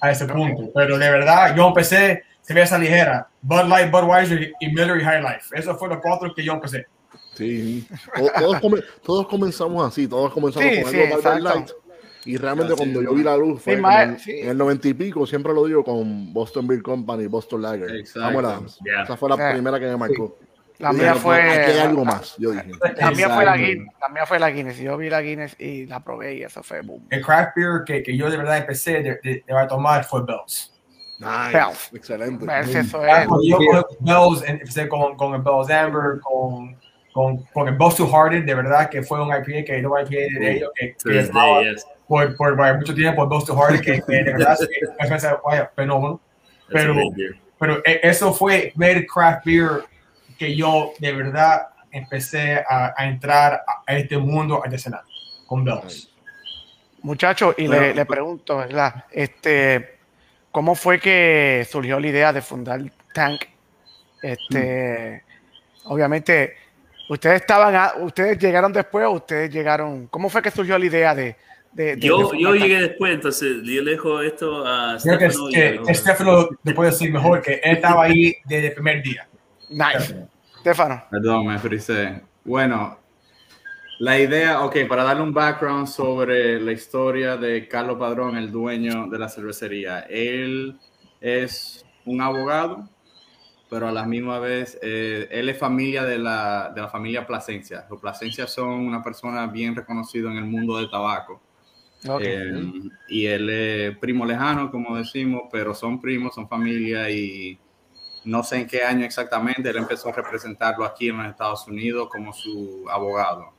a ese punto. Pero de verdad, yo empecé cerveza ligera, Bud Light, Budweiser y Miller y High Life. Eso fue los cuatro que yo empecé. Sí. To- Todos, come- todos comenzamos así, todos comenzamos Sí, con sí, algo Bud. Light. Y realmente Así cuando yo vi la luz fue Sí, en, sí. en el noventa y pico, siempre lo digo con Boston Beer Company, Boston Lager. Exacto. Vamos a la- Ya. Esa fue la Sí. primera que me marcó. La mía dije, fue. Aquí hay algo más, yo dije. La mía fue la. Guinness. La mía fue la Guinness. Yo vi la Guinness y la probé y eso fue boom. El craft beer que, que yo de verdad empecé de, de, de a tomar fue Bell's. Nice. Bells. Excelente. Bells, eso Ah, es. yo cogí Bell's, em- empecé con, con el Bell's Amber, con, con, con el Bell's Two Hearted, de verdad que fue un IPA que no IPA de ellos, que, To que yes. por, por, por mucho tiempo el Bell's Two Hearted, que, que de verdad es fenómeno. Pero-. Pero e- eso fue ver craft beer que yo de verdad empecé a, a entrar a, a este mundo artesanal con Bell's. Muchachos, y Bueno, le, le pregunto, ¿verdad? Este, ¿cómo fue que surgió la idea de fundar Tank? Este, obviamente, ustedes estaban, a- ustedes llegaron después o ustedes llegaron, ¿cómo fue que surgió la idea de, de- de- Yo, de yo llegué después, entonces yo le dejo esto a Creo que, Stefano que a- Stefano te puede decir mejor que él estaba ahí desde el primer día. Nice. Stefano. Perdón, me frisé. Bueno, la idea, ok, para darle un background sobre la historia de Carlos Padrón, el dueño de la cervecería. Él es un abogado, pero a la misma vez, eh, él es familia de la, de la familia Plasencia. Los Plasencia son una persona bien reconocida en el mundo del tabaco. Ok. Eh, y él es primo lejano, como decimos, pero son primos, son familia y no sé en qué año exactamente, él empezó a representarlo aquí en los Estados Unidos como su abogado.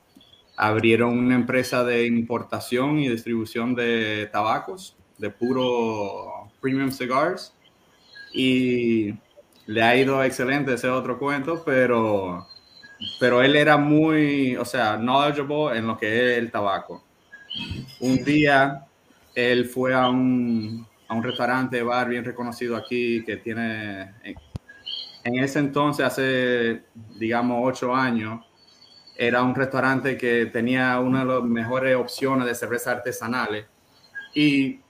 Abrieron una empresa de importación y distribución de tabacos, de puro premium cigars, y le ha ido excelente ese otro cuento, pero, pero él era muy, o sea, knowledgeable en lo que es el tabaco. Un día él fue a un, a un restaurante, bar bien reconocido aquí, que tiene, en, ese entonces, hace, digamos, ocho años, era un restaurante que tenía una de las mejores opciones de cerveza artesanales. Y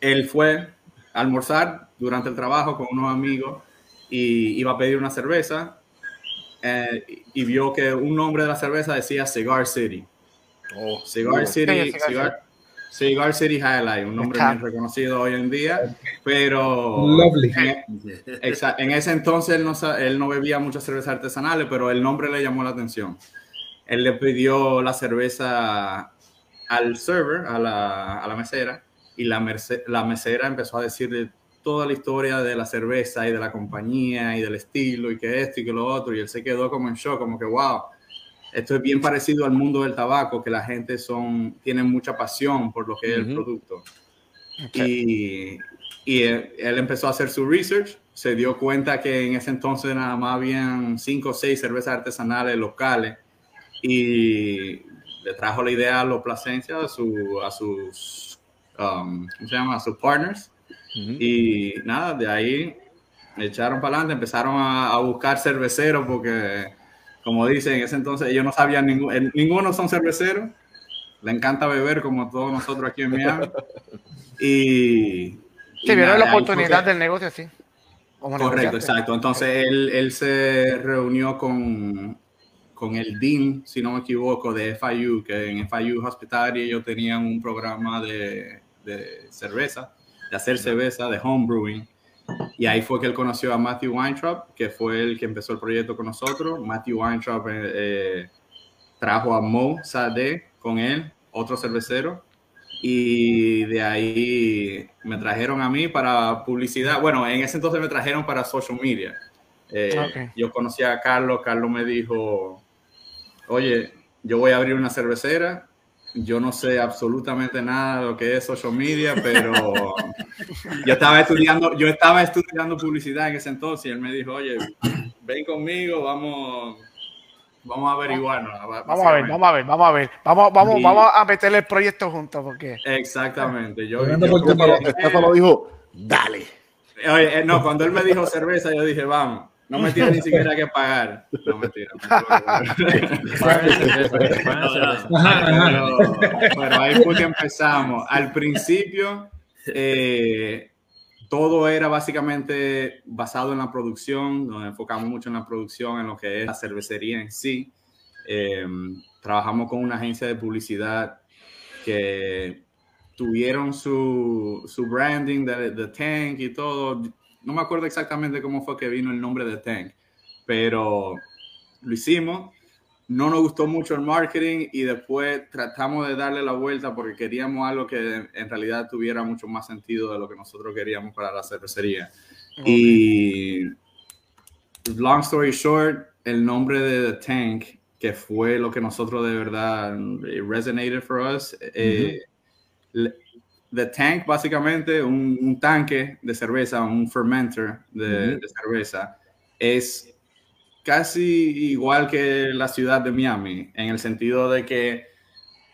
él fue a almorzar durante el trabajo con unos amigos y iba a pedir una cerveza eh, y vio que un nombre de la cerveza decía Cigar City. Oh, Cigar. City, Sí, Cigar Cigar, Cigar City Highlight, un nombre Está. bien reconocido hoy en día, pero Lovely. en, ese entonces él no, sa- él no bebía muchas cervezas artesanales, pero el nombre le llamó la atención. Él le pidió la cerveza al server, a la, a la mesera, y la, merce- la mesera empezó a decirle toda la historia de la cerveza y de la compañía y del estilo y que esto y que lo otro, y él se quedó como en shock, como que wow, esto es bien parecido al mundo del tabaco, que la gente son, tiene mucha pasión por lo que es el producto. Y, y él, él empezó a hacer su research, se dio cuenta que en ese entonces nada más habían cinco o seis cervezas artesanales locales y le trajo la idea a los Plasencia, a, su, a sus um, ¿cómo se llama? Sus partners. Y nada, de ahí echaron para adelante, empezaron a, a buscar cerveceros porque, como dicen, en ese entonces ellos no sabían, ningún, eh, ninguno son cerveceros. Le encanta beber como todos nosotros aquí en Miami. Y... Sí, vieron la oportunidad del negocio, sí. Como Correcto, negociante. exacto. Entonces él, él se reunió con, con el Dean, si no me equivoco, de FIU, que en FIU Hospitality ellos tenían un programa de, de cerveza, de hacer cerveza, de homebrewing. Y ahí fue que él conoció a Matthew Weintraub, que fue el que empezó el proyecto con nosotros. Matthew Weintraub eh, eh, trajo a Mo Sade con él, otro cervecero. Y de ahí me trajeron a mí para publicidad. Bueno, en ese entonces me trajeron para social media. Eh. Yo conocí a Carlos, Carlos me dijo, oye, yo voy a abrir una cervecera. Yo no sé absolutamente nada de lo que es social media, pero yo estaba estudiando, yo estaba estudiando publicidad en ese entonces y él me dijo, oye, ven conmigo, vamos, vamos a averiguarnos. Vamos a ver, vamos a ver, vamos a ver. Vamos, vamos, Y- vamos a meterle el proyecto juntos porque Exactamente. Yo, yo-. Estefano, dijo, dale. Oye, eh, no, cuando él me dijo cerveza, yo dije, vamos, no me tiene ni siquiera que pagar. No, mentira. Pero, pero ahí fue que empezamos. Al principio, eh, todo era básicamente basado en la producción, nos enfocamos mucho en la producción, en lo que es la cervecería en sí. Eh, trabajamos con una agencia de publicidad que tuvieron su, su branding de Tank y todo. No me acuerdo exactamente cómo fue que vino el nombre de Tank, pero lo hicimos. No nos gustó mucho el marketing y después tratamos de darle la vuelta porque queríamos algo que en realidad tuviera mucho más sentido de lo que nosotros queríamos para la cervecería. Y long story short, el nombre de The Tank, que fue lo que nosotros de verdad resonated for us, eh, The Tank, básicamente, un, un tanque de cerveza, un fermenter de, Ujú. de cerveza, es casi igual que la ciudad de Miami, en el sentido de que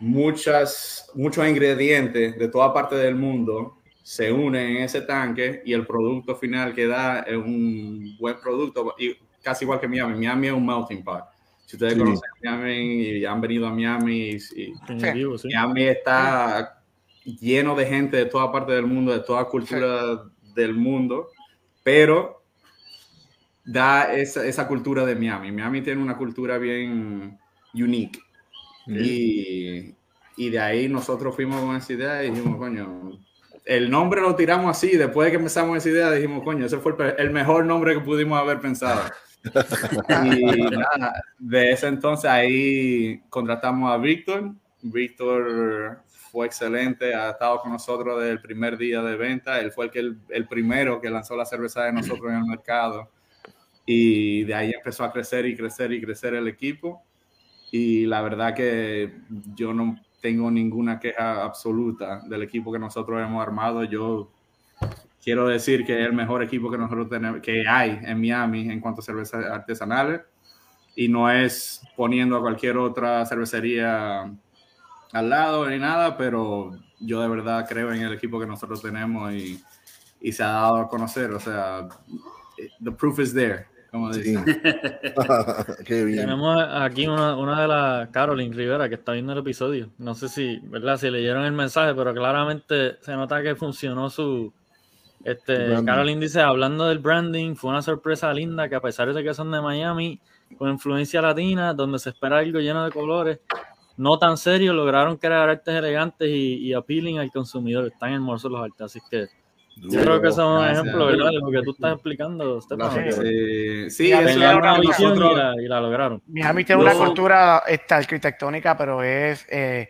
muchas, muchos ingredientes de toda parte del mundo se unen en ese tanque y el producto final que da es un buen producto, y casi igual que Miami. Miami es un melting pot. Si ustedes Sí. conocen Miami y han venido a Miami, y, y sí. Miami está lleno de gente de toda parte del mundo, de toda cultura del mundo, pero da esa, esa cultura de Miami. Miami tiene una cultura bien unique. Y, y de ahí nosotros fuimos con esa idea y dijimos, coño, el nombre lo tiramos así, después de que empezamos esa idea dijimos, coño, ese fue el, el mejor nombre que pudimos haber pensado. y nada, de ese entonces ahí contratamos a Víctor. Víctor fue excelente, ha estado con nosotros desde el primer día de venta. Él fue el, que el, el primero que lanzó la cerveza de nosotros en el mercado. Y de ahí empezó a crecer y crecer y crecer el equipo. Y la verdad que yo no tengo ninguna queja absoluta del equipo que nosotros hemos armado. Yo quiero decir que es el mejor equipo que nosotros tenemos, que hay en Miami en cuanto a cervezas artesanales. Y no es poniendo a cualquier otra cervecería al lado ni nada, pero yo de verdad creo en el equipo que nosotros tenemos y, y se ha dado a conocer. O sea, the proof is there, como Sí. dicen. Qué bien. Tenemos aquí una, una de las Caroline Rivera que está viendo el episodio. No sé si, ¿verdad? Si leyeron el mensaje, pero claramente se nota que funcionó su. Este, Branding. Caroline dice, hablando del branding, fue una sorpresa linda que a pesar de que son de Miami, con influencia latina, donde se espera algo lleno de colores, no tan serio, lograron crear artes elegantes y, y appealing al consumidor. Están hermosos los artes, así que yo creo que eso es un Gracias. ejemplo, ¿verdad? De lo que tú estás explicando, Stefano. Sí, sí, es una una visión y la, y la lograron. Miami tiene una cultura esta, arquitectónica, pero es eh,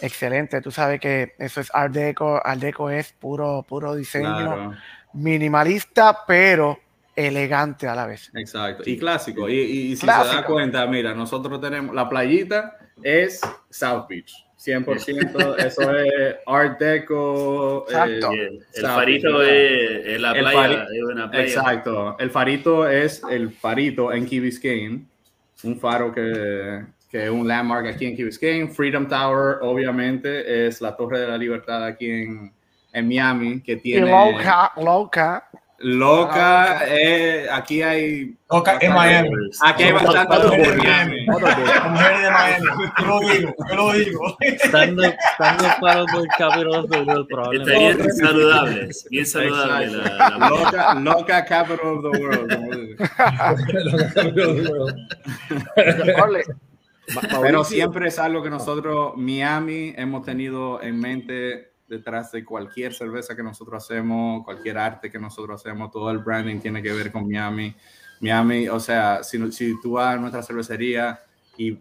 excelente. Tú sabes que eso es Art Deco. Art Deco es puro, puro diseño Claro, minimalista, pero elegante a la vez. exacto. Y clásico. Y, y- y si se Clásico. da cuenta, mira, nosotros tenemos la playita es South Beach. 100%, eso es Art Deco. eh, Exacto. Y el, el South farito Beach. es, es la El playa, fari- es una playa. Exacto. El farito es el farito en Key Biscayne, un faro que, que es un landmark aquí en Key Biscayne. Freedom Tower, obviamente, es la Torre de la Libertad aquí en, en Miami, que Y tiene... loca, loca. Loca, eh, aquí hay... Loca en Miami. Aquí hay bastante boy. Miami. Mujeres de Miami. Yo lo digo, yo lo digo. Estando, estando para el Capitol of the World, probablemente. Estarían saludables, bien saludable la, la- Loca, loca capital of the world. como dice. Ole. Ma- Pero Mauricio, siempre es algo que nosotros, Miami, hemos tenido en mente detrás de cualquier cerveza que nosotros hacemos, cualquier arte que nosotros hacemos, todo el branding tiene que ver con Miami. Miami, o sea, si, si tú vas a nuestra cervecería y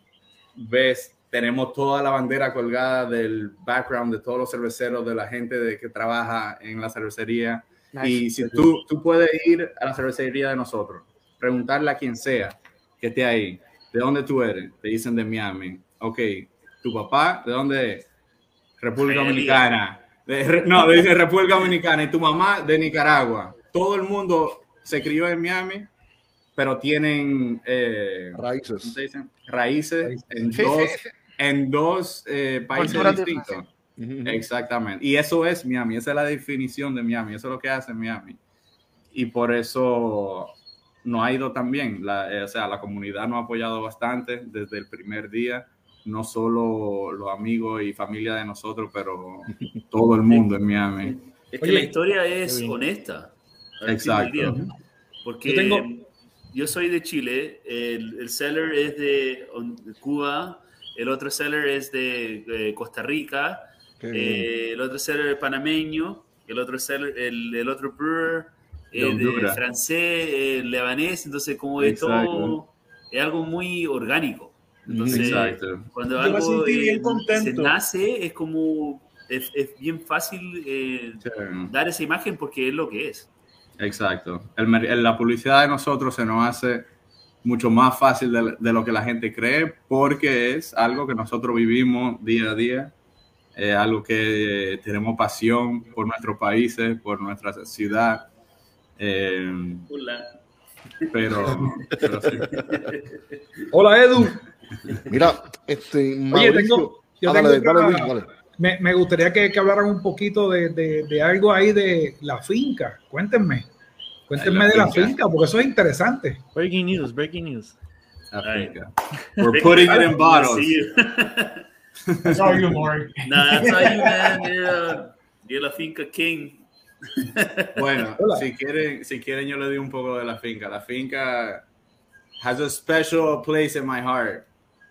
ves, tenemos toda la bandera colgada del background de todos los cerveceros, de la gente de, que trabaja en la cervecería. Y si tú, tú puedes ir a la cervecería de nosotros, preguntarle a quien sea que esté ahí, ¿de dónde tú eres? Te dicen de Miami. Ok, ¿tu papá de dónde es? República. Dominicana. De- no, dice República Dominicana. Y tu mamá de Nicaragua. Todo el mundo se crió en Miami, pero tienen eh, ¿cómo Raíces. raíces en Sí, dos, en dos eh, países distintos. Exactamente. Y eso es Miami, esa es la definición de Miami, eso es lo que hace Miami. Y por eso no ha ido tan bien. La, eh, o sea, la comunidad nos ha apoyado bastante desde el primer día, no solo los amigos y familia de nosotros, pero todo el mundo en Miami. Es que Oye, la historia es honesta. Exacto. Porque Yo tengo- yo soy de Chile, el, el seller es de Cuba, el otro seller es de eh, Costa Rica, eh, el otro seller es panameño, el otro seller, el, el otro brewer es de Honduras. francés, eh, lebanés, entonces como de todo es algo muy orgánico. Entonces, Exacto. cuando Yo algo bien eh, se nace, es como, es, es bien fácil eh, Sí. dar esa imagen porque es lo que es. Exacto. El la publicidad de nosotros se nos hace mucho más fácil de, de lo que la gente cree porque es algo que nosotros vivimos día a día, eh, algo que tenemos pasión por nuestros países, por nuestra ciudad. eh, Hola. pero, pero sí. Hola, Edu. Mira, este. Oye, Mauricio- tengo, yo Ah, tengo dale, dale, otra- Luis, dale. me, me gustaría que, que hablaran un poquito de, de- de algo ahí de la finca. Cuéntenme. Cuéntenme Ay, la de la finca. porque eso es interesante. Breaking news, breaking news. África. We're putting it in bottles. That's all you, Lord. Nah, that's all you, man. You're, you're la finca king. Bueno, Hola. si quieren, si quieren yo le doy un poco de la finca. La finca has a special place in my heart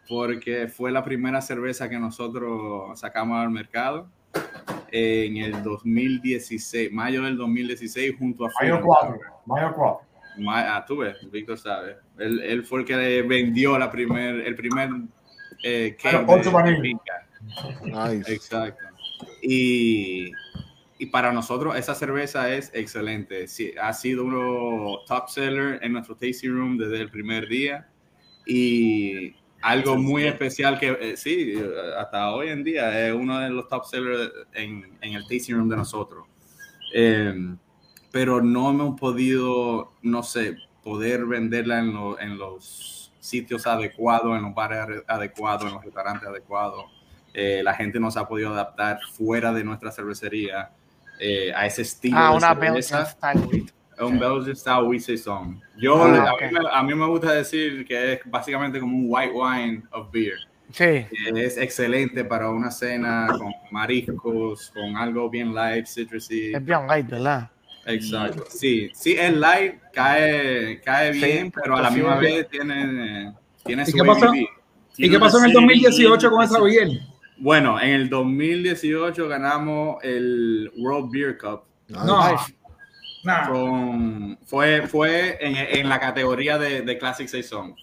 porque fue la primera cerveza que nosotros sacamos al mercado en el 2016, mayo del 2016 junto a Mayo Freedom 4. Mayo 4. Ma- ah, tú ves, Víctor sabe. Él, él fue el que vendió la primer, el primer eh, finca. Nice. Exacto. Y, y para nosotros esa cerveza es excelente. Sí, ha sido uno top seller en nuestro tasting room desde el primer día. Y algo muy especial que eh, sí, hasta hoy en día es uno de los top sellers en, en el tasting room de nosotros. Eh, pero no hemos podido, no sé, poder venderla en, lo- en los sitios adecuados, en los bares ade- adecuados, en los restaurantes adecuados. Eh, la gente nos ha podido adaptar fuera de nuestra cervecería eh, a ese estilo Ah, de una cerveza. Belgian Un Belgian Style Whisky Song. Yo, Ah, a, ok. mí me, a mí me gusta decir que es básicamente como un white wine of beer. Sí. Es excelente para una cena con mariscos, con algo bien light, citrusy. Es bien light, ¿verdad? Exacto. Sí, sí, es light, cae, cae Sí, bien, pero a la misma sí. vez tiene, tiene ¿Y su qué pasó? ¿Y Tiene qué pasó en el serie 2018 con bien esa beer? Bueno, en el 2018 ganamos el World Beer Cup. Nice. No. Nah. con- fue fue en, en la categoría de, de Classic Saison.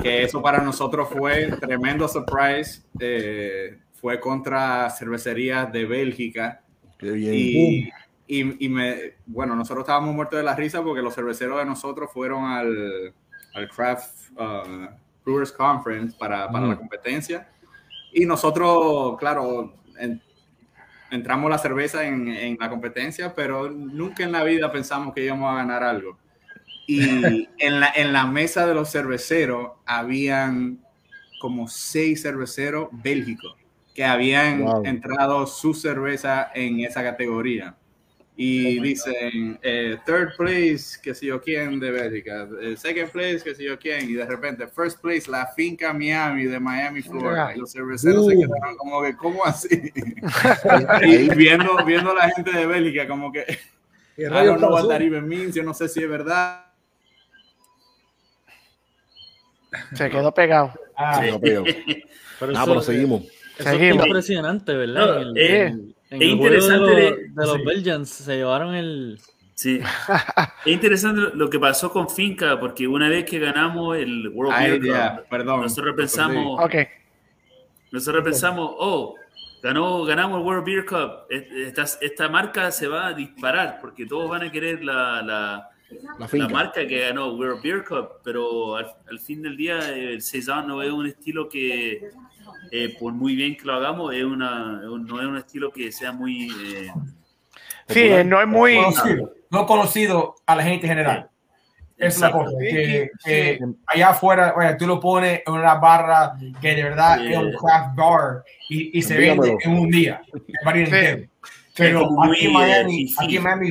Que eso para nosotros fue tremendo surprise. eh, fue contra cervecerías de Bélgica. Qué bien. Y, y, y me, bueno, nosotros estábamos muertos de la risa porque los cerveceros de nosotros fueron al, al Craft uh, Brewers Conference para, para Ujú. la competencia. Y nosotros, claro, en- entramos la cerveza en, en la competencia, pero nunca en la vida pensamos que íbamos a ganar algo. Y en la, en la mesa de los cerveceros habían como seis cerveceros bélgicos que habían Wow. entrado su cerveza en esa categoría. Y dicen, eh, third place, que sé yo quién de Bélgica, eh, second place, que sé yo quién, y de repente, first place, la finca Miami de Miami, Florida. Y los cerveceros se Uh. quedaron como que, ¿cómo así? y viendo, viendo a la gente de Bélgica, como que, ¿Qué I don't know what that even means, yo no sé si es verdad. Se quedó pegado. Ah, pero, Pero ah, eso- pero seguimos. Eso Seguimos. es impresionante, ¿verdad? No, el, eh, en- en es el juego interesante de, de- los, de los sí. Belgians se llevaron el... Sí. Es interesante lo- que pasó con Finca, porque una vez que ganamos el World Ay, Beer Cup, perdón. nosotros pensamos, Ok. nosotros pensamos, oh, ganó, ganamos el World Beer Cup, esta, esta marca se va a disparar, porque todos van a querer la, la, La la marca que ganó World Beer Cup, pero al, al fin del día el Cezanne no es un estilo que, eh, por muy bien que lo hagamos, es una, no es un estilo que sea muy... eh, Sí, Popular. no es muy. conocido, no conocido a la gente en general. Es la cosa. Que, que allá afuera, oye, tú lo pones en una barra que de verdad Sí. es un craft bar y, y se vende en un día. Sí. Pero aquí en Miami, aquí en Miami,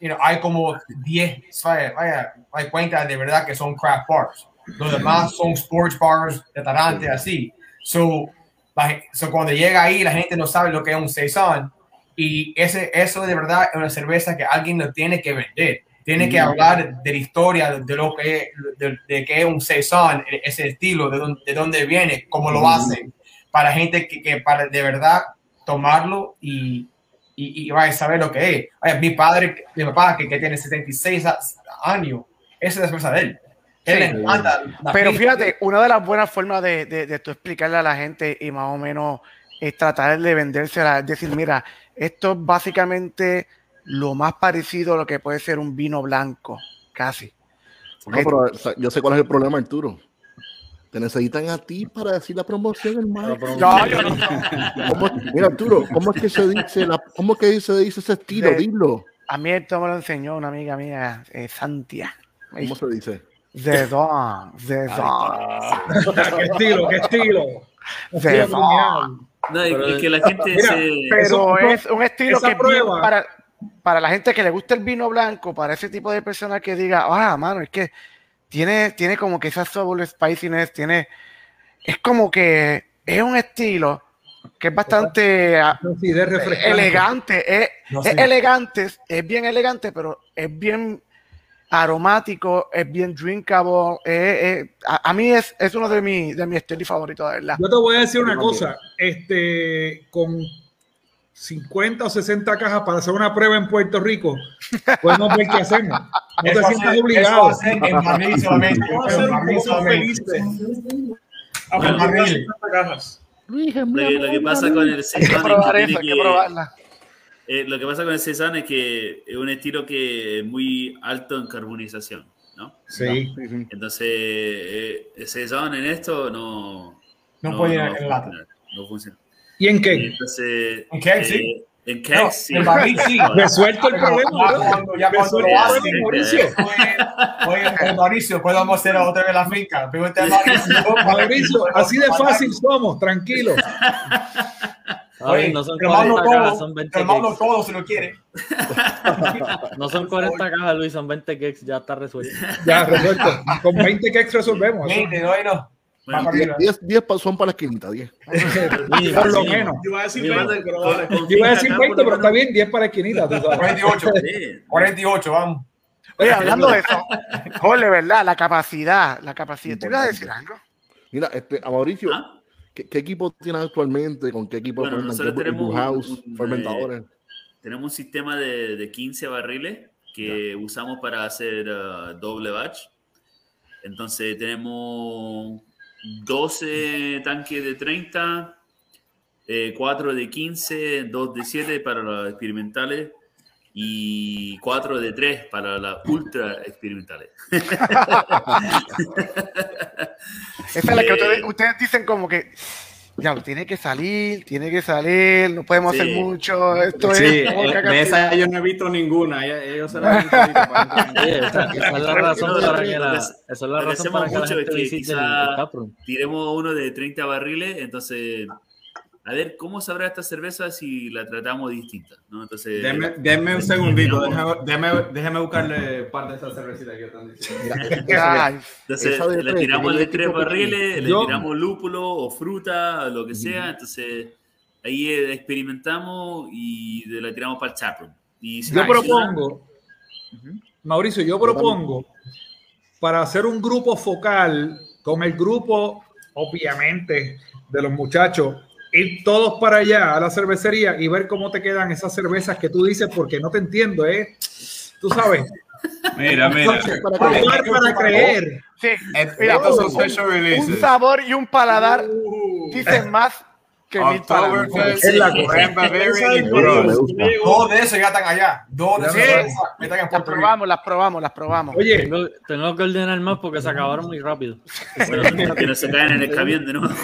you know, hay como 10, vaya, vaya, hay cuentas de verdad que son craft bars. Los demás son sports bars, restaurantes, así. So, la so, cuando llega ahí, la gente no sabe lo que es un saison. Y ese, eso de verdad es una cerveza que alguien lo tiene que vender. Tiene que hablar de la historia, de, de lo que es, de, de qué es un saison, e- ese estilo, de dónde, de dónde viene, cómo lo hacen. Para gente que, que para de verdad tomarlo y, y, y vaya a saber lo que es. Mi padre, mi papá, que, que tiene 76 a- años, esa es la cerveza de él. Sí. Pero fíjate, una de las buenas formas de, de, de tú explicarle a la gente y más o menos es tratar de vendérsela, es decir, mira, esto es básicamente lo más parecido a lo que puede ser un vino blanco, casi. No, pero o sea, yo sé cuál es el problema, Arturo. Te necesitan a ti para decir la promoción, hermano. No, yo no. ¿Cómo- Mira, Arturo, ¿cómo es que se dice, la, cómo es que se dice ese estilo? De- Dilo. A mí esto me lo enseñó una amiga mía, eh, Santia. ¿Cómo se dice? Zedon, Zedon, ¿Qué estilo? ¿Qué estilo? Zedon. criminal. no, y- Pero- y que la gente Mira, se... Pero Eso- es un estilo que es para, para la gente que le gusta el vino blanco, para ese tipo de personas que diga, ah, mano, es que tiene, tiene como que esa soul spiciness, tiene, es como que es un estilo que es bastante Sí, de refrescante. elegante, es, No es elegante, es bien elegante, pero es bien aromático, es bien drinkable, es- es- a, a mí es, es uno de mis de mis estilos favoritos, de verdad. Yo te voy a decir una cosa, este, con 50 o 60 cajas para hacer una prueba en Puerto Rico, podemos ver qué hacemos. No te sientas obligado. a ser en Madrid solamente. Vamos a en ser un Madrid poco solamente. felices. A Bueno, partir de las Manuel. 50 cajas. Lo que, pasa con el Hay que que eh, lo que pasa con el Cezanne es que es un estilo que es muy alto en carbonización, ¿no? Sí. Entonces, eh, el Cezanne en esto no... No puede ir a en lata. No funciona. ¿Y en qué? Entonces... ¿En keg, eh, sí? En No, keg, sí. en barril sí. Resuelto el problema, ya cuando, ya cuando lo el hacen, problema, Mauricio. Oye, oye, Mauricio, podemos hacer otra vez la finca. Pregúntale a Mauricio. Mauricio, así de fácil somos, tranquilo. Oye, no son te lo mando 40 cajas, son 20 te lo mando cakes. todo si lo quiere. No son 40 cajas, Luis, son 20 cakes, ya está resuelto. Ya, resuelto. Con 20 que resolvemos. eso. 20, no, no. Bueno, Va para arriba. 10, 10 pa- son para la esquinita, 10. Mínimo, Por lo menos. Yo iba a decir Mira, 20, pero con- vale. con Yo iba a decir finca acá, 20, por lo pero está bien, 10 para esquinita, tú sabes. 48. Sí. 48, vamos. Oye, hablando de eso, Jorge, ¿verdad? La capacidad, la capacidad. ¿Tú ibas a decir algo? Mira, este, a Mauricio, Ah, ¿qué, qué equipo tienes actualmente? ¿Con qué equipo Bueno, nosotros ¿Qué tenemos un- house, un, fermentadores? Tenemos un sistema de, de 15 barriles que usamos para hacer uh, doble batch. Entonces tenemos 12 tanques de 30, 4 de 15, 2 de 7 para los experimentales y 4 de 3 para las ultra experimentales. Esa es la que Eh, ustedes, ustedes dicen como que ya tiene que salir, tiene que salir, no podemos Sí. hacer mucho. Esto Sí, es. eh, de esa yo no he visto ninguna. Ellos- se la han. Oye, esa, esa es la razón para que la, esa es la razón para que la mucho gente es que el, quizá- el tiremos uno de 30 barriles, entonces, a ver, ¿cómo sabrá esta cerveza si la tratamos distinta? ¿no? Entonces, Denme, denme un segundito. Déjame, déjame, déjame buscarle parte de esa cervecita que están diciendo. Entonces le tiramos de tres barriles, le Yo- tiramos lúpulo o fruta, lo que sea, entonces ahí eh, experimentamos y la tiramos para el chaproom. Y si Yo propongo. Mauricio, yo propongo para hacer un grupo focal con el grupo, obviamente, de los muchachos, ir todos para allá a la cervecería y ver cómo te quedan esas cervezas que tú dices, porque no te entiendo, ¿eh? Tú sabes, Mira, mira. probar para creer. sí, mira, un- sabor y un paladar dicen más. Oktoberfest, Grand Bavaria. Dos de esos ya están allá. Dos de esos Sí. ya están en Las probamos, las probamos, las probamos. Oye, Tengo, tengo que ordenar más porque se acabaron muy rápido. Bueno, que no se caen en el camión de nuevo.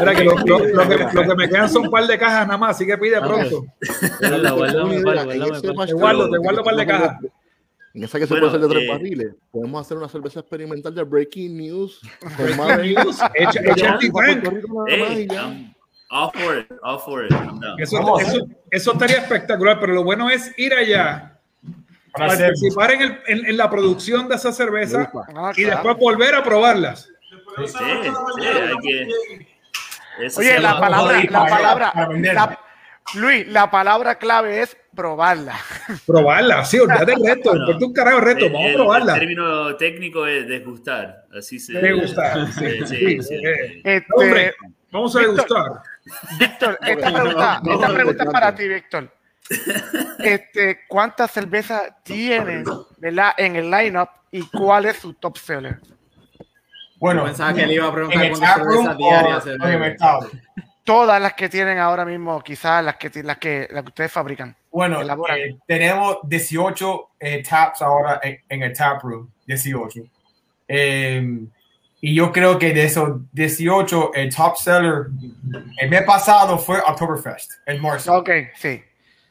mira que lo, lo- lo que lo que me quedan son un par de cajas nada más, así que pide Ah, pronto. Guarda, en Te guardo, te guardo un par de cajas. En esa que se Bueno, puede hacer de tres eh, barriles, podemos hacer una cerveza experimental de Breaking News. con más de- Echa, echa el all for it, all for it. Eso, eso, eso estaría espectacular, pero lo bueno es ir allá, Para participar en, el- en- en la producción de esa cerveza Ah, y claro. después volver a probarlas. Sí, sí, hay que. eso Oye, la palabra, la palabra, la- Luis, la palabra clave es probarla. Probarla, sí, olvídate del reto, Bueno, importa un carajo el reto, el- vamos a el- probarla. El término técnico es desgustar. Así se. Degustar, sí, Sí, sí, sí, sí. Este, Hombre, vamos a Víctor, degustar. Víctor, esta pregunta, no, esta no, pregunta es para no. ti, Víctor. Este, ¿Cuántas cervezas tienes ¿verdad? en el lineup y cuál es su top seller? Bueno, Yo pensaba que le iba a en preguntar el cuántas cervezas diarias. Todas las que tienen ahora mismo, quizás las que, las que, las que ustedes fabrican. Bueno, eh, tenemos 18 eh, taps ahora en, en el taproom, 18. Eh, y yo creo que de esos 18, el top seller, el mes pasado fue Oktoberfest, el marzo. Ok, sí.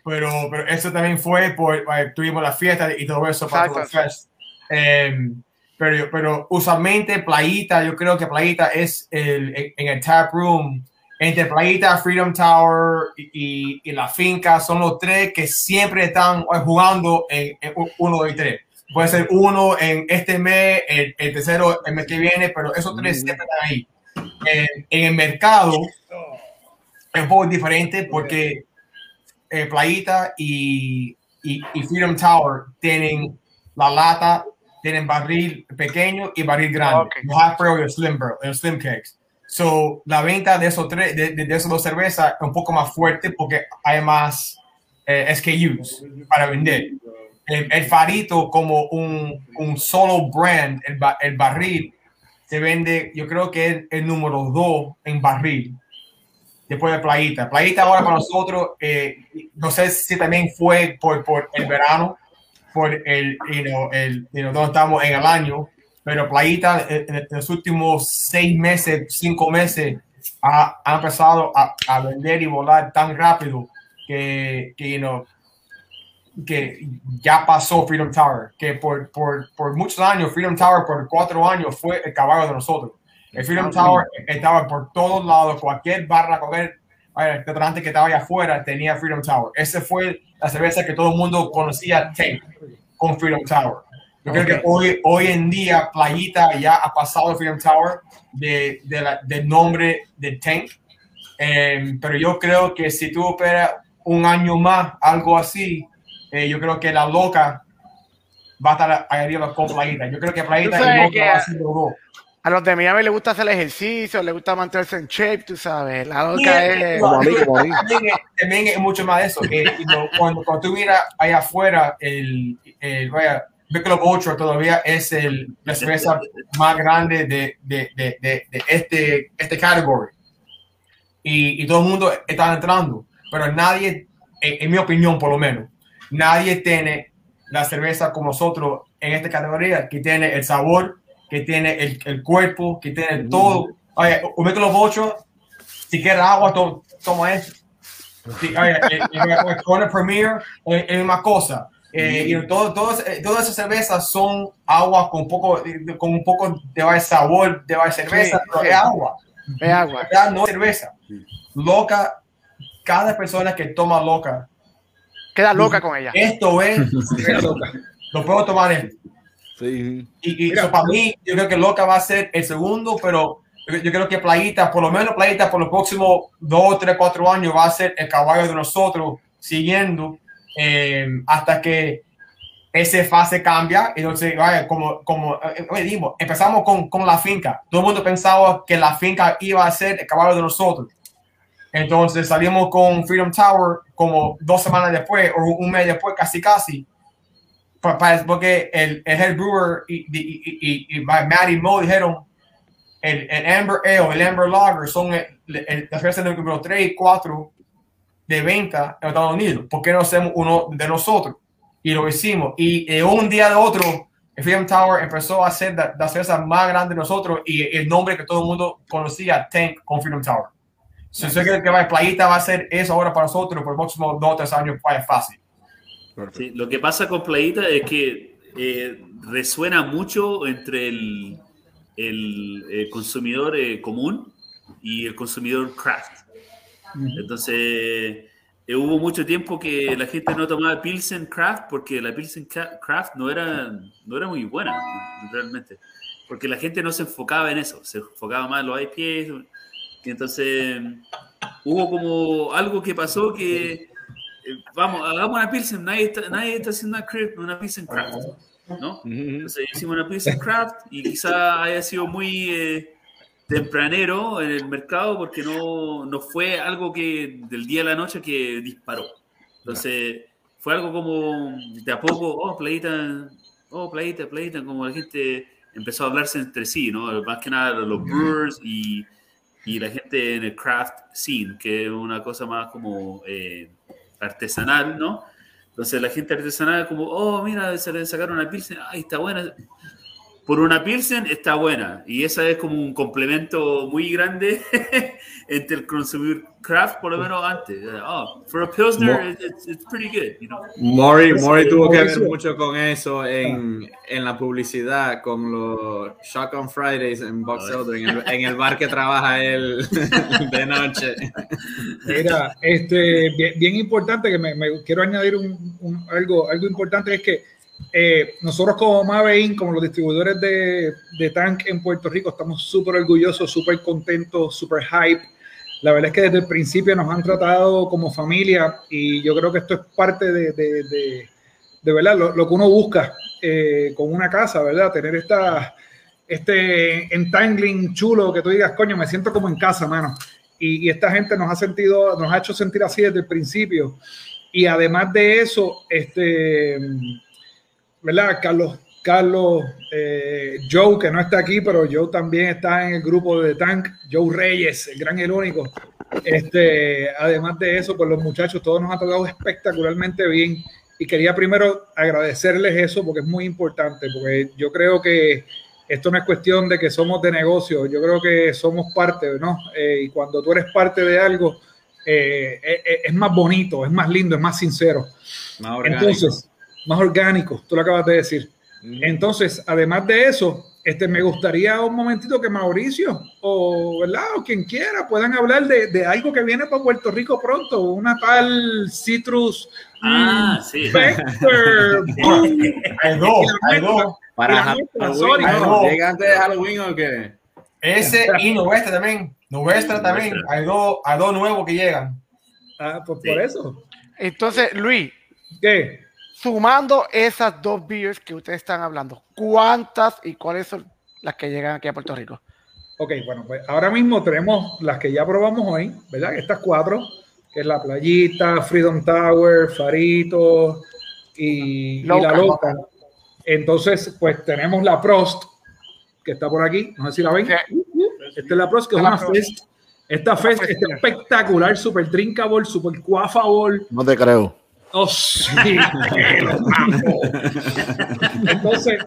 Pero, pero eso también fue por, eh, tuvimos la fiesta y todo eso para. Oktoberfest. Eh, pero, pero usualmente Playita, yo creo que Playita es el, en, en el tap room, entre Playita, Freedom Tower y, y- y la finca, son los tres que siempre están eh, jugando en, en uno y tres. Puede ser uno en este mes, el, el tercero el mes que viene, pero esos tres siempre están ahí. En, en el mercado es un poco diferente porque eh, Playita y, y, y Freedom Tower tienen la lata, tienen barril pequeño y barril grande. Ok. El half barrel y el slim barrel, el slim kegs. So, la venta de esos tres, de, de, de esas dos cervezas es un poco más fuerte porque hay más eh, SKUs para vender. El, farito como un, un solo brand, el, el barril, se vende, yo creo que es el número dos en barril después de Playita. Playita ahora para nosotros, eh, no sé si también fue por, por el verano, por el, you know, el you know, donde estamos en el año, pero Playita eh, en, en los últimos seis meses, cinco meses, ha, ha empezado a, a vender y volar tan rápido que, que, you que ya pasó Freedom Tower, que por, por, por muchos años, Freedom Tower por cuatro años fue el caballo de nosotros. El Freedom Tower estaba por todos lados, cualquier barra, cualquier eh, restaurante que estaba allá afuera tenía Freedom Tower. Ese fue la cerveza que todo el mundo conocía, Tank, con Freedom Tower. Yo creo que hoy, hoy en día Playita ya ha pasado el Freedom Tower de, de la- del nombre de Tank. Eh, pero yo creo que si tú esperas un año más, algo así, eh, yo creo que la loca va a estar ahí arriba con Playita. Yo creo que Playita y Loca que- van a ser los dos. A los de Miami les gusta hacer ejercicio, les gusta mantenerse en shape, tú sabes. La loca es. También, es- mucho más de eso. que you know, cuando, cuando tú miras allá afuera, el, el vaya, Michelob Ultra todavía es el, la cerveza más grande de, de, de, de, de este, este category. Y, y todo el mundo está entrando, pero nadie, en, en mi opinión por lo menos, nadie tiene la cerveza como nosotros en esta categoría, que tiene el sabor, que tiene el, el cuerpo, que tiene todo. Oye, un Michelob Ultra Si quieres agua, to- toma eso. Sí, oye, eh, eh, Corona Premier eh, es una cosa. Eh, y todo, eh, todas esas cervezas son agua con, poco, con un poco de sabor de cerveza, Sí, pero es agua. Es agua. No es cerveza. Loca, cada persona que toma loca, Queda loca con ella. esto es, lo puedo tomar. Sí. Y, y Mira. so, para mí, yo creo que Loca va a ser el segundo, pero yo, creo que Playita, por lo menos Playita, por los próximos dos, tres, cuatro años, va a ser el caballo de nosotros, siguiendo eh, hasta que esa fase cambia. Entonces, vaya, como, como eh, eh, dimos, empezamos con, con la finca. Todo el mundo pensaba que la finca iba a ser el caballo de nosotros. Entonces salimos con Freedom Tower como dos semanas después o un mes después, casi casi porque el, el head brewer y, y, y, y, y Matt y Mo dijeron el, el Amber Ale, el Amber Lager son el, el, las cervezas número 3 y 4 de venta en Estados Unidos. ¿Por qué no hacemos uno de nosotros? Y lo hicimos. Y eh, un día de otro, el Freedom Tower empezó a hacer la, la cerveza más grande de nosotros y el nombre que todo el mundo conocía, Tank con Freedom Tower. So, yo creo que va, Playita va a ser eso ahora para nosotros por los próximos dos o tres años, pues fácil. Sí, lo que pasa con Playita es que eh, resuena mucho entre el, el, eh, consumidor eh, común y el consumidor craft. Entonces, eh, hubo mucho tiempo que la gente no tomaba Pilsen Craft porque la Pilsen Craft no era, no era muy buena, realmente. Porque la gente no se enfocaba en eso, se enfocaba más en los IPAs. Entonces, hubo como algo que pasó que eh, vamos, hagamos una Pilsen, nadie está, nadie está haciendo una, cra- una Pilsen Craft, ¿no? Entonces hicimos una Pilsen Craft y quizá haya sido muy eh, tempranero en el mercado porque no, no fue algo que del día a la noche que disparó. Entonces fue algo como de a poco, oh, playita, oh, playita, playita, como la gente empezó a hablarse entre sí, ¿no? Más que nada los brewers y, y la gente en el craft scene, que es una cosa más como eh, artesanal, ¿no? Entonces la gente artesanal como, oh, mira, se le sacaron una Pilsen, ay, está buena. Por una Pilsen está buena. Y esa es como un complemento muy grande entre el consumidor craft, por lo menos antes. Oh, for a Pilsner, Mo- it- it's, it's pretty good, you know. Mori, Mori tuvo que ver mucho con eso en, en la publicidad, con los Shotgun Fridays en Box Elder, en el, en el bar que trabaja él de noche. Mira, este, bien, bien importante que me, me quiero añadir un, un- algo, algo importante es que eh, nosotros como Mavein, como los distribuidores de, de Tank en Puerto Rico, estamos súper orgullosos, súper contentos, súper hype. La verdad es que desde el principio nos han tratado como familia y yo creo que esto es parte de, de, de- de verdad lo, que uno busca eh, con una casa, ¿verdad? Tener esta, este entangling chulo que tú digas, coño, me siento como en casa, mano y, y esta gente nos ha sentido, nos ha hecho sentir así desde el principio. Y además de eso, este, ¿verdad? Carlos, Carlos, eh, Joe, que no está aquí, pero Joe también está en el grupo de Tank, Joe Reyes, el gran único. Este, además de eso, pues los muchachos, todos nos han tocado espectacularmente bien. Y quería primero agradecerles eso porque es muy importante, porque yo creo que esto no es cuestión de que somos de negocio, yo creo que somos parte, ¿no? Eh, y cuando tú eres parte de algo, eh, eh, eh, es más bonito, es más lindo, es más sincero. Más orgánico. Entonces, más orgánico, tú lo acabas de decir. Entonces, además de eso, este, me gustaría un momentito que Mauricio o, ¿verdad? o quien quiera puedan hablar de, de algo que viene para Puerto Rico pronto, una tal Citrus Ah, sí. Vector. Hay dos, hay dos. Para Halloween. ¿no? no. ¿Llega antes de Halloween o qué? Ese y Nuestra también. Nuestra también. Hay dos, hay dos nuevos que llegan. Ah, pues Sí. por eso. Entonces, Luis, ¿Qué? Sumando esas dos beers que ustedes están hablando, ¿cuántas y cuáles son las que llegan aquí a Puerto Rico? Ok, bueno, pues ahora mismo tenemos las que ya probamos hoy, ¿verdad? Estas cuatro, que es la playita, Freedom Tower, Farito y, la loca. Entonces, pues tenemos la Prost, que está por aquí, no sé si la ven. Sí. Esta es la Prost, que es una. Fest. Esta Fest está espectacular, super drinkable, super cuafable. No te creo. Oh, sí, que lo amo. Entonces,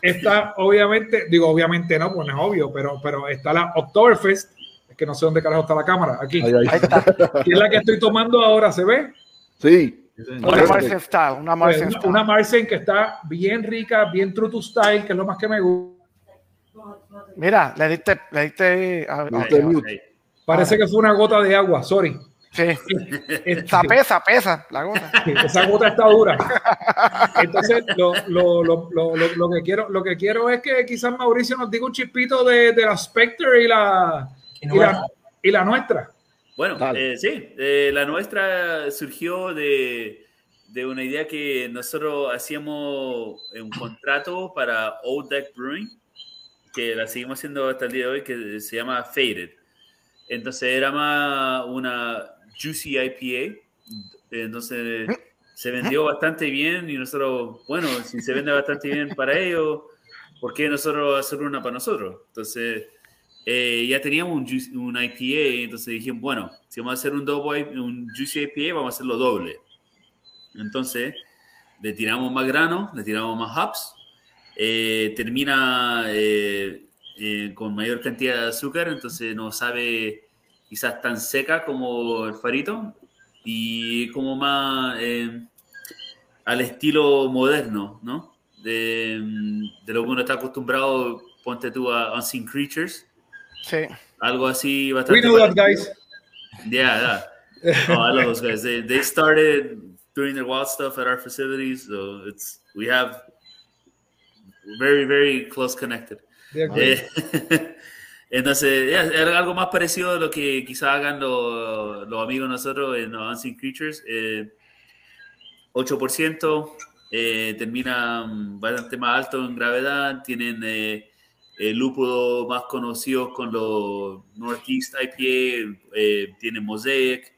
está obviamente, digo obviamente no, pues no es obvio, pero, pero está la Oktoberfest, que que no sé dónde carajo está la cámara, aquí, Ahí, ahí. Ahí está. que es la que estoy tomando ahora, ¿se ve? Sí. Una Marcel Style, una Pues, Marcel una, Style. una Marcen que está bien rica, bien true to style, que es lo más que me gusta. Mira, le diste, le diste. a- No a- te mute. Ahí. Parece que fue una gota de agua, sorry. Sí, esa pesa, pesa la gota. esa gota está dura. Entonces, lo, lo, lo, lo, lo- lo que quiero, lo que quiero es que quizás Mauricio nos diga un chispito de, de la Spectre y la, Y la, y la nuestra. Bueno, eh, sí, eh, la nuestra surgió de, de una idea que nosotros hacíamos un contrato para Old Deck Brewing, que la seguimos haciendo hasta el día de hoy, que se llama Faded. Entonces era más una Juicy IPA, entonces se vendió bastante bien y nosotros, bueno, si se vende bastante bien para ellos, ¿por qué nosotros hacer una para nosotros? Entonces eh, ya teníamos un, juice- un IPA, entonces dijimos, bueno, si vamos a hacer un, double, I- un Juicy IPA, vamos a hacerlo doble. Entonces, le tiramos más grano, le tiramos más hops, eh, termina eh, eh, con mayor cantidad de azúcar, entonces no sabe quizás tan seca como el farito y como más eh, al estilo moderno, ¿no? De, de lo que uno está acostumbrado, ponte tú a Unseen Creatures, Sí. algo así We bastante. know that, parecido. guys. Yeah, yeah. Oh, I love those guys. They, they started doing their wild stuff at our facilities, so it's we have very very close connected. Eh, entonces, era algo más parecido a lo que quizás hagan los, los amigos nosotros en los Unseen Creatures. Eh, 8% eh, termina mm, bastante más alto en gravedad. Tienen eh, el lúpulo más conocidos con los Northeast IPA. eh, tiene Mosaic,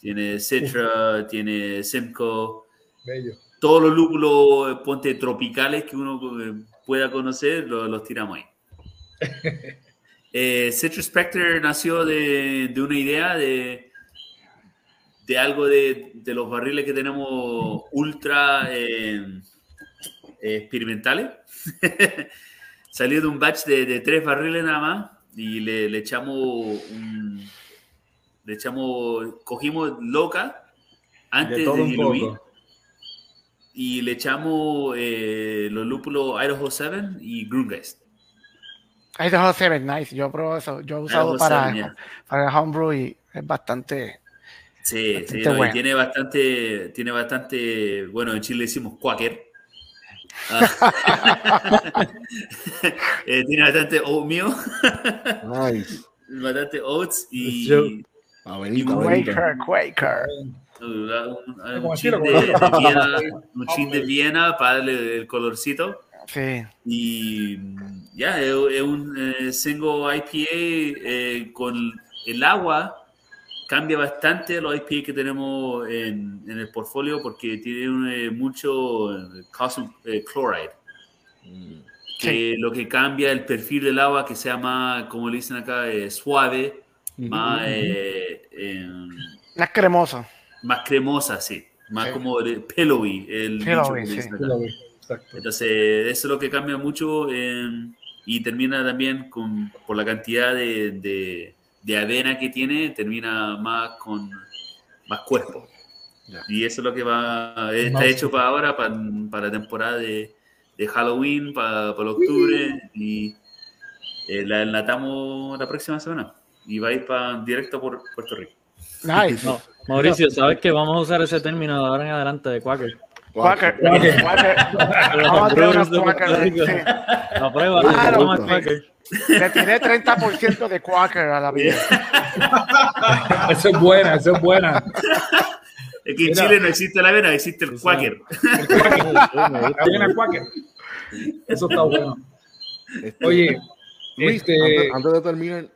tiene Citra, tiene Simcoe Bello. todos los lúpulos, ponte tropicales que uno eh, pueda conocer, lo- los, tiramos ahí. eh, Citrus Spectre nació de, de una idea de, de algo de, de los barriles que tenemos ultra eh, experimentales. Salió de un batch de, tres barriles nada más y le, le echamos un... Le echamos, cogimos loca antes De todo un diluir poco. y le echamos eh, los lúpulos Idaho 7 y Grungeist. Ahí dejó Seven Nice. Yo probé eso. Yo he usado para, 7, yeah. para el homebrew y es bastante. Sí, Bastante sí, no, y bueno. tiene bastante, tiene bastante, bueno, en Chile decimos quaker. Ah. Eh, tiene bastante oatmeal, Nice. bastante oats y. Quaker, Quaker. un, un Como chin de, de Viena, un chin de Viena para darle el colorcito. Sí. Y mm, ya, es, es un eh, single IPA eh, con el agua. Cambia bastante los IPA que tenemos en, en el portfolio porque tiene eh, mucho calcium eh, chloride. Que lo que cambia el perfil del agua, que sea más, como le dicen acá, eh, suave, más, eh, em, Es cremoso. más cremosa, sí. Más Sí. como de pillowy, el sí. Exacto. Entonces, eso es lo que cambia mucho eh, y termina también con, por la cantidad de, de, de avena que tiene, termina más con más cuerpo. Ya. Y eso es lo que va, está Más- hecho para ahora, para, para la temporada de, de Halloween, para, para octubre, y eh, la enlatamos la próxima semana. Y va a ir para, directo por Puerto Rico. Nice. No, Mauricio, ¿sabes que vamos a usar ese término de ahora en adelante de Quaker? Quaker. Quaker. Quaker. Vamos a tener unos Quaker. La prueba, Claro. Le tiré 30% de Quaker a la vida. Eso es buena, eso es buena. Es que en Mira. Chile no existe la avena, existe el quaker. La buena Quaker. Eso está bueno. Este, Oye, Luis, este- antes, antes de terminar,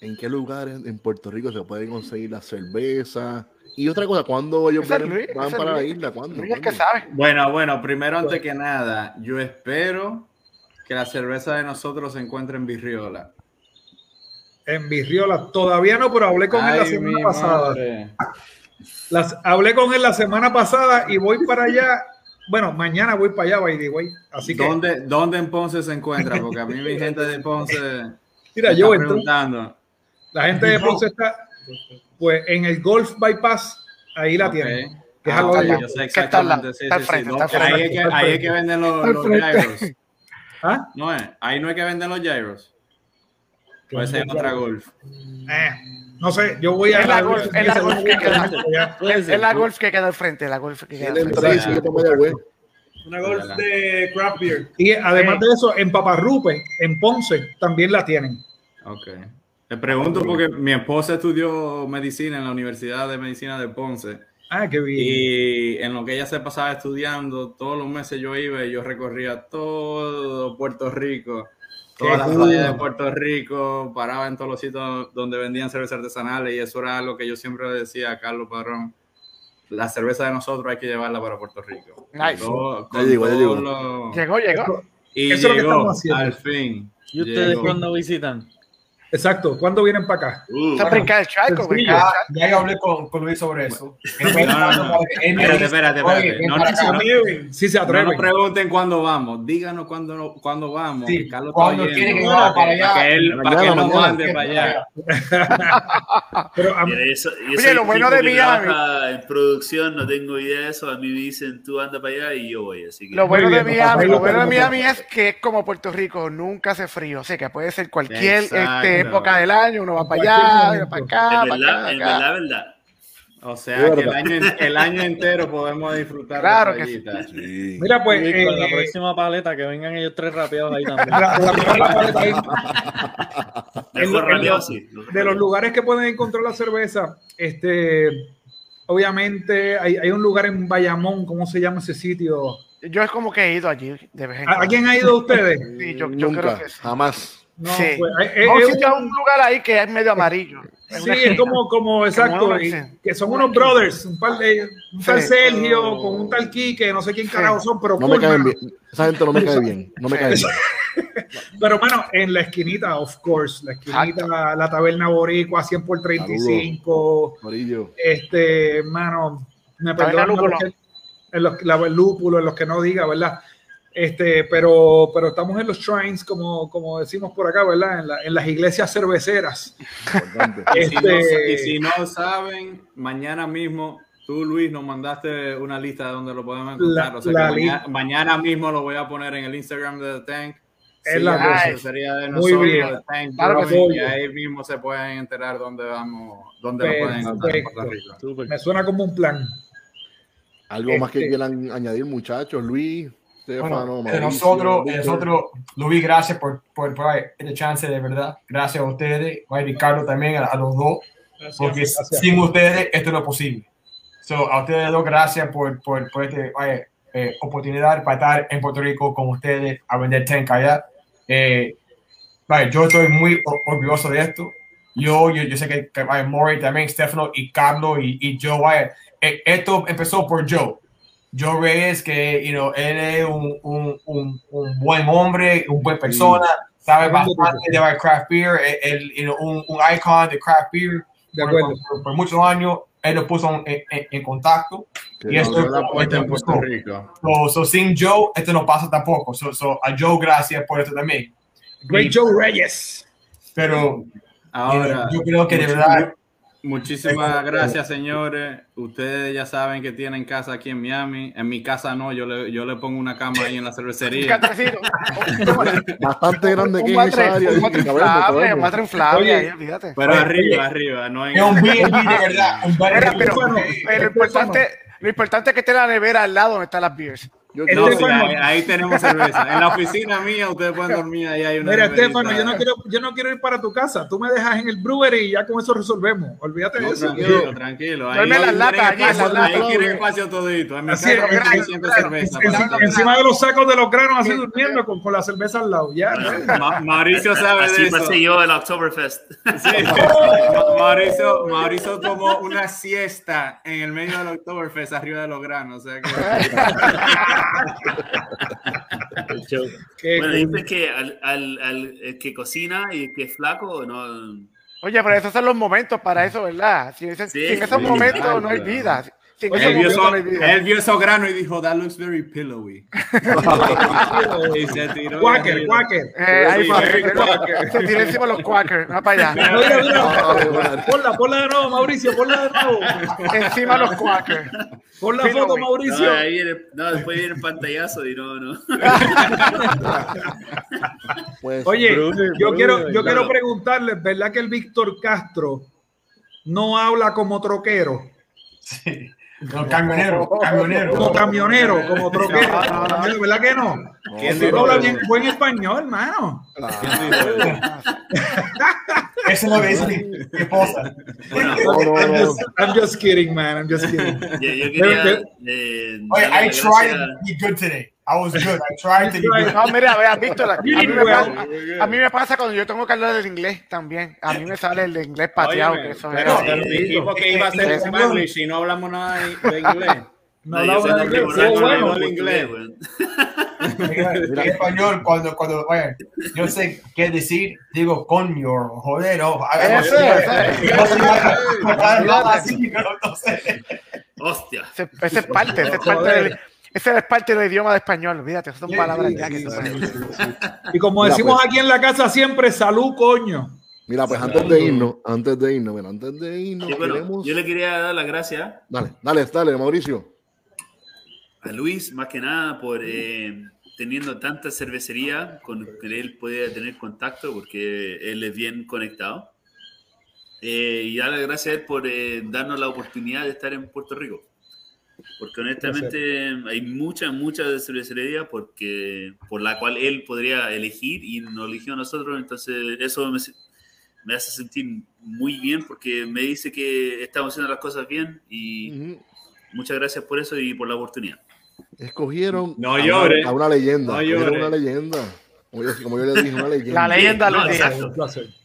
¿en qué lugares en Puerto Rico se pueden conseguir la cerveza? Y otra cosa, ¿cuándo ellos vienen- Luis, van para la Luis. isla? ¿Cuándo? Luis es que. Bueno, bueno, primero antes que nada, yo espero que la cerveza de nosotros se encuentre en Virriola. En Virriola, todavía no, pero hablé con él la semana pasada. Las, hablé con él la semana pasada y voy para allá. Bueno, mañana voy para allá, by the way. Así que, ¿Dónde, ¿Dónde en Ponce se encuentra? Porque a mí mi gente de Ponce mira, me yo preguntando. La gente de Ponce está, pues en el Golf Bypass, ahí la Ok. tienen. Que es Ah, al lado ok, de allá. yo sé Que exactamente. Sí, está al sí, No, ahí, es que, ahí es que venden los, gyros. ¿Ah? No es. Ahí no hay que vender los gyros. Puede ser en otra golf. Eh, no sé, yo voy a Es la Golf, es la Golf que queda. Puede Es ser. la Golf que queda al frente, la Golf que queda al frente. Una Golf de craft beer. Y además de eso, en Paparrupe, en Ponce, también la tienen. Ok. Te pregunto porque mi esposa estudió medicina en la Universidad de Medicina de Ponce. Ah, qué bien. Y en lo que ella se pasaba estudiando, todos los meses yo iba y yo recorría todo Puerto Rico, todas las playas de Puerto Rico, paraba en todos los sitios donde vendían cervezas artesanales y eso era algo que yo siempre le decía a Carlos Padrón. La cerveza de nosotros hay que llevarla para Puerto Rico. Nice. Todo- Ya llegó, ya llegó. lo- Llegó, llegó. Y Eso es lo que llegó, estamos haciendo. al fin. ¿Y ustedes llegó. cuando visitan? Exacto. ¿Cuándo vienen para acá? Uh, Está brincar el charco, Sencillo. brincar el Ya, ya hablé con, con Luis sobre eso. No, no, no. Espérate, espérate, espérate. No, no, Si se atreven, No nos pregunten cuándo vamos, díganos cuándo, cuándo vamos. Sí, que Carlos cuando está quiere oyendo, que vamos para allá. Para que él, para que él nos mande para allá. Pero Mira, eso, y Oye, lo bueno de Miami- en producción, no tengo idea de eso. A mí me dicen, tú anda para allá y yo voy. Así que Lo bueno de Miami, lo bueno de. Miami es que es como Puerto Rico, nunca hace frío. O sea, que puede ser cualquier Época del año, uno va para allá, para acá, en para verdad, acá, en acá. verdad, verdad. O Es sea, que el año, el año entero podemos disfrutar Claro de que sí. Sí. Mira, pues, con la eh, próxima paleta que vengan ellos tres rapeados ahí también. la- la lo- rapeado, sí. de los lugares que pueden encontrar la cerveza, este, obviamente hay, hay un lugar en Bayamón, ¿cómo se llama ese sitio? Yo es como que he ido allí de vez en ¿A, quién ha ido ustedes? Sí, yo, yo Nunca, creo que sí. jamás. No, Sí. pues, eh, No, eh, es hay un- lugar ahí que es medio amarillo. Es Sí, es como, como exacto, uno, y sí. que son unos brothers, un, par de, un tal Sí. Sergio con un tal Quique, no sé quién Sí. carajo son, pero No cool, me caen bien. Esa gente no me cae bien. No me cae bien. Pero, mano, en la esquinita, of course, la esquinita, la taberna boricua, 100 por 35, Morillo. este, mano, me que- en los, la, el lúpulo, en los que no diga, ¿verdad? Este, pero, pero estamos en los shrines, como, como decimos por acá, ¿verdad? En, la- en las iglesias cerveceras. Importante. Y si, no, Este- y si no saben, mañana mismo, tú Luis nos mandaste una lista de donde lo podemos encontrar. La- o sea que mañana, mañana mismo lo voy a poner en el Instagram de The Tank. Es Sí, la cosa. cervecería de Muy nosotros, bien. The Tank Claro que Brewing, sí. y ahí mismo se pueden enterar dónde vamos, dónde lo pueden encontrar en. Me suena como un plan. Algo más que Este- quieran añadir, muchachos. Luis, Stefano, Bueno, nosotros, nosotros, Luis, gracias por, por, por este chance de verdad. Gracias a ustedes, a Ricardo también, a, a los dos, porque Gracias. sin ustedes esto no es posible. So, a ustedes dos, gracias por, por, por esta oportunidad para estar en Puerto Rico con ustedes a vender tank allá. Eh, vaya, yo estoy muy orgulloso de esto. Yo, yo, yo sé que, que vaya, Mori también, Stefano y Carlos y, y Joe, vaya, eh, esto empezó por Joe. Joe Reyes, que you know, él es un, un, un, un buen hombre, un buen persona, sabe bastante de craft beer, él, you know, un, un icon de craft beer. De Por, acuerdo. por- por muchos años, él lo puso en, en- en contacto. Que y no, esto puerta en Puerto Rico. So, so, sin Joe, esto no pasa tampoco. So, so, a Joe, gracias por esto también. Great Joe Reyes. Pero Ahora, yo creo que de verdad, Muchísimas gracias, señores. Ustedes ya saben que tienen casa aquí en Miami. En mi casa no, yo le, yo le pongo una cama ahí en la cervecería. Bastante grande que Un es matre, esa área. un matre inflable, un matre inflable, Oye, ahí, olvídate. Pero Oye, arriba, arriba, no en es un B&B de verdad. Pero, Estefano, pero lo, importante, lo importante es que esté la nevera al lado donde están las beers. Yo- No, sí, ahí, ahí tenemos cerveza. En la oficina mía ustedes pueden dormir ahí hay una Mira. Estefano, yo no, quiero, yo no quiero ir para tu casa. Tú me dejas en el brewery y ya con eso resolvemos. Olvídate de No, eso. tranquilo, tranquilo. Ahí, las latas allí, espacio, ahí quieren espacio todito. En mi Así casa suficiente claro. cerveza. Encima de los sacos de los granos, así durmiendo con, con la cerveza al lado. Ya. Ma- Mauricio sabe Así de eso. pasé yo el Oktoberfest. Sí. Mauricio, Mauricio tomó una siesta en el medio del Oktoberfest arriba de los granos. O sea que... El show. Qué Bueno, dices que al, al, al el que cocina y el que es flaco, no. Oye, pero esos son los momentos para eso, ¿verdad? Si, ese- Sí, si en esos sí, momentos claro, no hay claro. vida. Él vio, no él vio eso grano y dijo, that looks very pillowy. y se tiró. Quaker, Quaker. Eh, ahí va, se- Quaker. tiró encima los Quackers, va para allá. Mira, mira. Ave María. Ponla, ponla de nuevo, Mauricio, ponla de nuevo. Encima los Quackers. Pon la Pillowy. foto, No, Mauricio. ahí viene, no, después viene el pantallazo y no, no. Pues, Oye, yo quiero, yo claro. quiero preguntarles, ¿verdad que el Víctor Castro no habla como troquero? Sí. No, camionero, camionero. Como camionero, como troquero. No, no, no. ¿Verdad que no? ¿Quién no, hablas no. bien buen español, hermano. Eso es que dice mi, esposa. I'm just, I'm just kidding, man. I'm just kidding. yo, yo quería. Eh, Oye, I tried to be good today. I was good. I tried to be good. No, mira, vea, Víctor, a mí, me well. pasa, a mí me pasa cuando yo tengo que hablar del inglés también. A mí me sale el inglés pateado. Óyeme, que eso pero, es- pero dijimos que iba a ser Spanglish y no hablamos nada de de inglés. No yo hablamos de inglés. no bueno. inglés. En español, cuando, cuando, oye, yo sé qué decir, digo coño, joder, o Eso, eso. No sé nada, nada así, no, no sé. Hostia. Ese es parte, ese es parte del, ese es parte del idioma de español. Olvídate, esas son Sí, palabras sí, ya que Y como Mira, decimos pues. aquí en la casa siempre, salud, coño. Mira, pues antes de irnos, antes de irnos, mira, antes de irnos, Sí, bueno, queremos. yo le quería dar las gracias Dale, dale, dale, Mauricio. a Luis, más que nada, por eh, teniendo tanta cervecería con que él podía tener contacto, porque él es bien conectado. Eh, y dar las gracias a él por eh, darnos la oportunidad de estar en Puerto Rico. Porque honestamente hay muchas, muchas cervecerías porque, por la cual él podría elegir y nos eligió a nosotros. Entonces eso me, me hace sentir muy bien porque me dice que estamos haciendo las cosas bien y Ujú. muchas gracias por eso y por la oportunidad. Escogieron No a, una, a una leyenda. No Escogieron una leyenda. Como yo, como yo le dije, una leyenda. La leyenda no, Luis.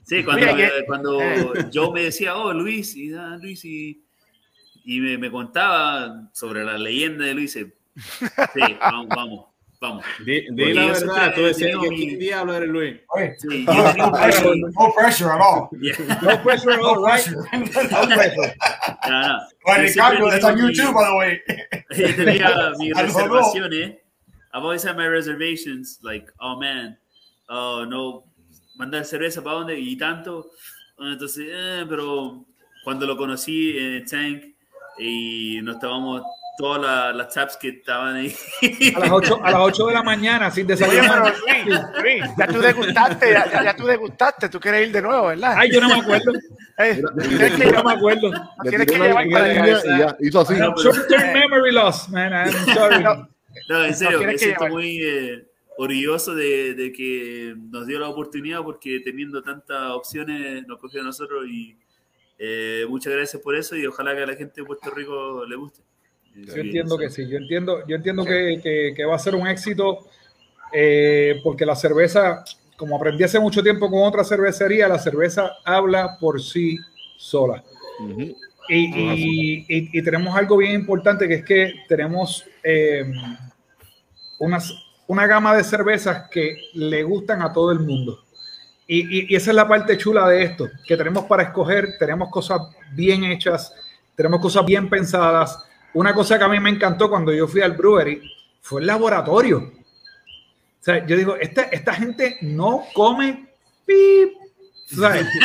Sí, cuando, Mira que- cuando eh. yo me decía, oh, Luis, y ah, Luis, y, y me, me contaba sobre la leyenda de Luis, sí, vamos, vamos, vamos. Di, di Porque la verdad, tú decías que mi- quién diablo eres Luis. Sí, no, yo tenía no pressure, no pressure at all. Yeah, No pressure, No all right. pressure. No pressure. Bueno, Ricardo, tengo mi- YouTube, by the way. yo tenía mis reservaciones. I've always had my reservations, like, oh man, oh no, mandar cerveza para dónde y tanto. Entonces, eh, pero cuando lo conocí en Tank y nos estábamos todas la- las taps que estaban ahí. A las 8, a las 8 de la mañana, sin Oye, pero desayunar. Luis, Luis, ya tú degustaste, ya, ya- ya tú degustaste, tú quieres ir de nuevo, ¿verdad? Ay, yo no me acuerdo. Eh, tienes que Yo no me acuerdo. Tienes que llevar para allá. hizo así. No, Short term memory loss, man. I'm sorry. No, No, en serio, me siento muy eh, orgulloso de, de que nos dio la oportunidad porque teniendo tantas opciones nos cogió a nosotros y eh, muchas gracias por eso y ojalá que a la gente de Puerto Rico le guste. Yo entiendo que sí, yo entiendo, yo entiendo que, que- que va a ser un éxito eh, porque la cerveza, como aprendí hace mucho tiempo con otra cervecería, la cerveza habla por sí sola. Y, y- y- y tenemos algo bien importante que es que tenemos eh, unas, una gama de cervezas que le gustan a todo el mundo. Y, y- esa es la parte chula de esto, que tenemos para escoger, tenemos cosas bien hechas, tenemos cosas bien pensadas. Una cosa que a mí me encantó cuando yo fui al brewery fue el laboratorio. O sea, yo digo, esta, esta gente no come pip. ¿sabes?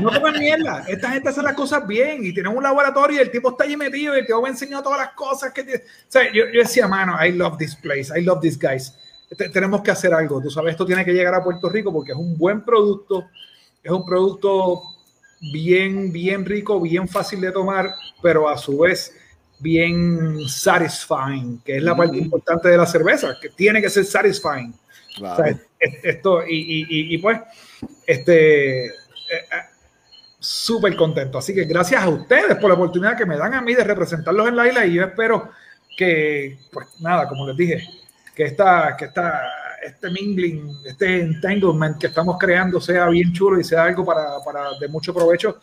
No comen mierda. Esta gente hace las cosas bien y tienen un laboratorio y el tipo está allí metido y el tipo me enseñó todas las cosas que. O sea, yo, yo decía, mano, I love this place, I love these guys. Te- tenemos que hacer algo. Tú sabes, esto tiene que llegar a Puerto Rico porque es un buen producto, es un producto bien, bien rico, bien fácil de tomar, pero a su vez bien satisfying, que es la parte importante de la cerveza, que tiene que ser satisfying. O sea, esto, y, y- y- y pues, este, eh, eh, súper contento. Así que gracias a ustedes por la oportunidad que me dan a mí de representarlos en la isla y yo espero que, pues nada, como les dije, que esta, que esta, este mingling, este entanglement que estamos creando sea bien chulo y sea algo para, para de mucho provecho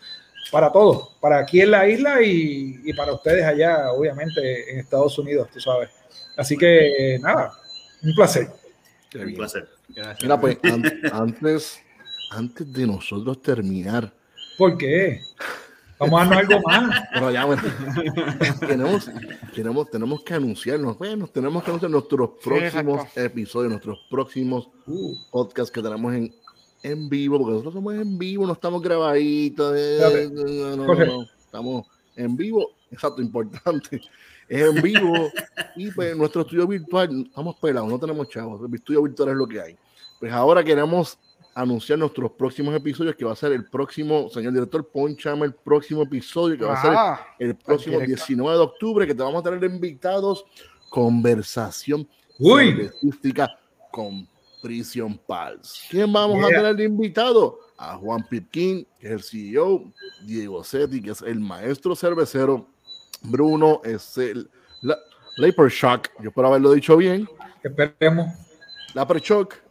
para todos, para aquí en la isla y, y para ustedes allá, obviamente, en Estados Unidos, tú sabes. Así que, eh, nada, un placer. Un placer. Gracias. Mira, pues an- antes, antes de nosotros terminar, ¿Por qué? Vamos a darnos algo más. Pero ya, bueno, tenemos, tenemos, tenemos que anunciarnos, bueno, tenemos que anunciar nuestros próximos exacto. episodios, nuestros próximos podcasts que tenemos en, en vivo, porque nosotros somos en vivo, no estamos grabaditos, eh, Espérate. no, no, no, estamos en vivo, exacto, importante, es en vivo, y pues nuestro estudio virtual, estamos pelados, no tenemos chavos, el estudio virtual es lo que hay. Pues ahora queremos anunciar nuestros próximos episodios, que va a ser el próximo, señor director, ponchame el próximo episodio, que va a ser Ah, el próximo directo. 19 de octubre, que te vamos a tener invitados, conversación Uy. con Prison Pals. ¿Quién vamos a Yeah. tener de invitado? A Juan Pipkin, que es el CEO, Diego Setti, que es el maestro cervecero, Bruno es el la, Shock, yo espero haberlo dicho bien, Esperemos. Shock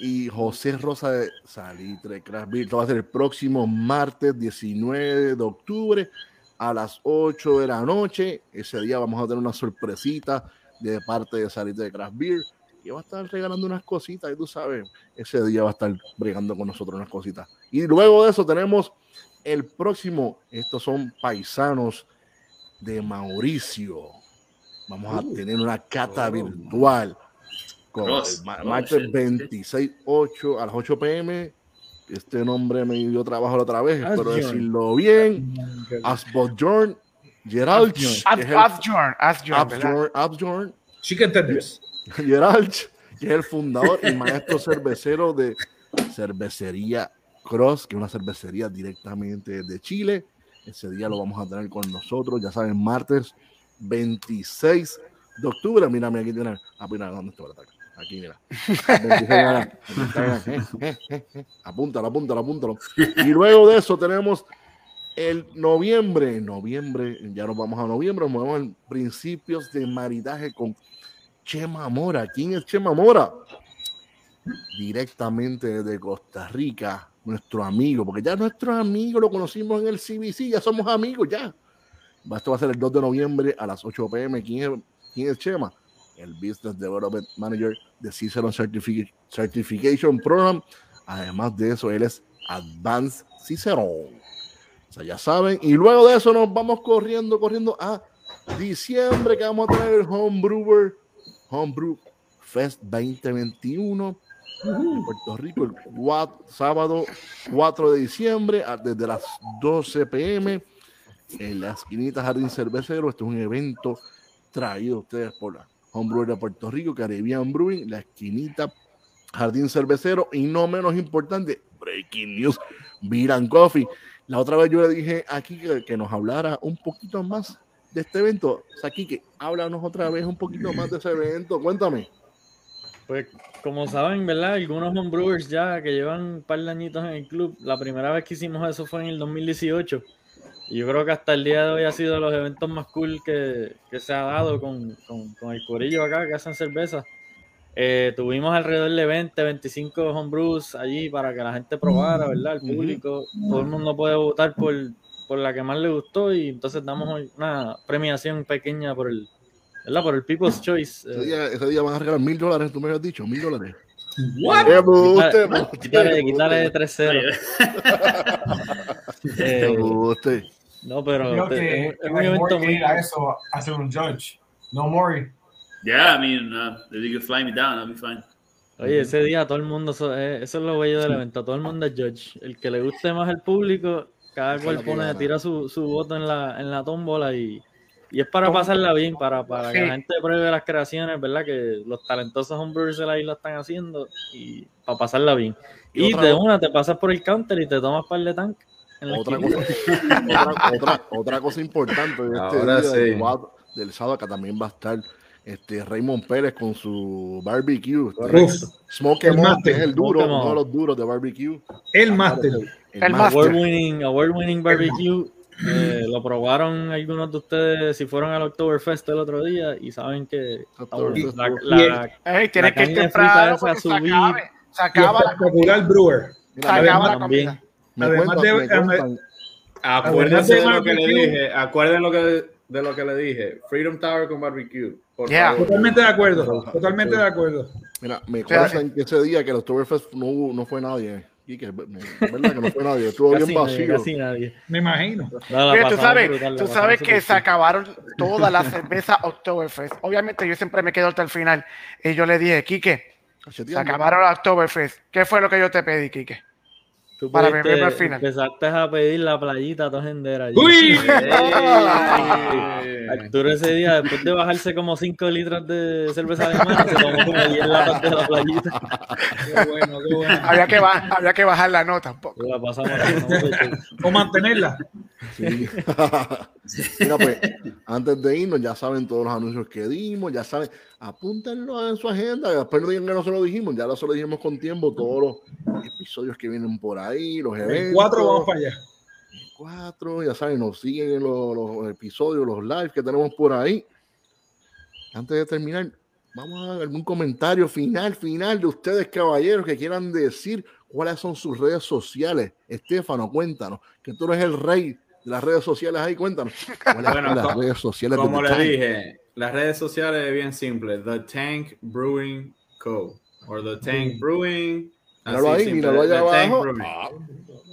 y José Rosa de Salitre Beer. Esto va a ser el próximo martes 19 de octubre a las 8 de la noche. Ese día vamos a tener una sorpresita de parte de Salitre de Craft Beer. Y va a estar regalando unas cositas, y tú sabes, ese día va a estar bregando con nosotros unas cositas. Y luego de eso tenemos el próximo, estos son paisanos de Mauricio. Vamos a tener una cata virtual con Ross, el ma- Ross, martes el- 26 8 a las 8 pm. Este nombre me dio trabajo la otra vez, espero Asbjorn. decirlo bien. Asbjorn Gerald, el- Asbjorn, Asbjorn. Asbjorn, Chicken tenders. Gerald, que es el fundador y maestro cervecero de Cervecería Cross, que es una cervecería directamente de Chile. Ese día lo vamos a tener con nosotros, ya saben, martes 26 de octubre. Mira, mira, aquí tiene. Ah, mira, ¿dónde está? Acá. Aquí, mira. 26, mira, aquí está. Apúntalo, apúntalo, apúntalo. Y luego de eso tenemos el noviembre. Noviembre, ya nos vamos a noviembre, nos movemos en principios de maridaje con Chema Mora. ¿Quién es Chema Mora? Directamente desde Costa Rica, nuestro amigo, porque ya nuestro amigo lo conocimos en el CBC, ya somos amigos, ya. Esto va a ser el 2 de noviembre a las 8 pm. ¿Quién es, quién es Chema? El Business Development Manager de Cicerone Certific- Certification Program. Además de eso, él es Advanced Cicerone. O sea, ya saben. Y luego de eso nos vamos corriendo, corriendo a diciembre, que vamos a tener el Homebrewer, Homebrew Fest 2021 en Puerto Rico, el sábado 4 de diciembre, desde las 12 pm, en la esquinita Jardín Cervecero. Este es un evento traído a ustedes por la Homebrewer de Puerto Rico, Caribbean Brewing, la esquinita Jardín Cervecero, y no menos importante, Breaking News, Beer and Coffee. La otra vez yo le dije aquí que, nos hablara un poquito más de este evento. O sea, que háblanos otra vez un poquito más de ese evento. Cuéntame. Pues como saben, ¿verdad? Algunos homebrewers ya que llevan un par de añitos en el club, la primera vez que hicimos eso fue en el 2018. Y yo creo que hasta el día de hoy ha sido de los eventos más cool que, que se ha dado con, con, con el corillo acá que hacen cerveza. Eh, tuvimos alrededor de 20, 25 homebrews allí para que la gente probara, ¿verdad? El público, todo el mundo puede votar por, por la que más le gustó y entonces damos una premiación pequeña por el, ¿verdad? Por el People's Choice. Ese eh, día, ese día van a regalar mil dólares, tú me habías dicho, mil dólares. What? ¡Qué buste, Quítale, quítale, quítale de 3-0. qué Eh! No, pero Creo que es, es un evento muy. a eso a ser un judge. No more. Yeah, I mean, uh, if you can fly me down, I'll be fine. Oye, ese día todo el mundo, eso, eh, eso es lo bello del evento, todo el mundo es judge. El que le guste más el público, cada es cual pone, tira su, su voto en la, en la tómbola y, y es para pasarla bien, para, para que la gente pruebe las creaciones, ¿verdad? Que los talentosos homebrewers de la isla están haciendo y para pasarla bien. Y Y, de una te pasas por el counter y te tomas par de tank. Otra cosa, otra, otra, otra cosa importante de este día sí. del, del sábado que también va a estar este Raymond Pérez con su barbecue. este, Smoke El que es el duro, uno de los duros de barbecue. el máster. El El máster. Award winning, award winning barbecue. eh, lo probaron algunos de ustedes si fueron al Oktoberfest el otro día y saben que la, la- La que ir temprano se subir. acabe. Se acaba la espectacular brewer. Se acaba la también. comida. Me Además cuentan- de- me Acuérdense de lo que le dije. Acuerden lo que, de lo que le dije. Freedom Tower con barbecue. Yeah. Totalmente de acuerdo. Totalmente de acuerdo. Mira, me sea, cuentan que ese día que el Oktoberfest no, hubo- no fue nadie. No, verdad que no fue nadie, estuvo bien nadie, vacío. casi nadie. Me imagino. No, Oye, tú sabes, brutal, tú sabes que se acabaron todas las cervezas Oktoberfest. Obviamente yo siempre me quedo hasta el final. Y yo le dije, Quique, se acabaron las Oktoberfest. ¿Qué fue lo que yo te pedí, Quique? Tú para pudiste- al final. Empezaste a pedir la playita tojendera. allí. ¡Uy! Arturo ese día, después de bajarse como 5 litros de cerveza alemana, se tomó como 10 latas de la playita. Qué bueno, qué bueno. Había que, ba- había que bajar la nota un poco. La pasamos. la pasamos súper. O mantenerla. Sí. Mira, pues, antes de irnos, ya saben todos los anuncios que dimos, ya saben, apúntenlo en su agenda, después no digan que no se lo dijimos, ya lo se lo dijimos con tiempo, todos los episodios que vienen por ahí, los eventos. En cuatro vamos para allá. Cuatro, ya saben, nos siguen en los, los episodios, los lives que tenemos por ahí. Antes de terminar, vamos a algún comentario final, final de ustedes, caballeros, que quieran decir cuáles son sus redes sociales. Estefano, cuéntanos, que tú eres el rey de las redes sociales ahí, cuéntanos. ¿Cuáles Bueno, son las redes sociales Como The le Tank? dije, las redes sociales es bien simple. The Tank Brewing Co. O The Tank Brewing. Míralo ahí, míralo allá abajo. Ah,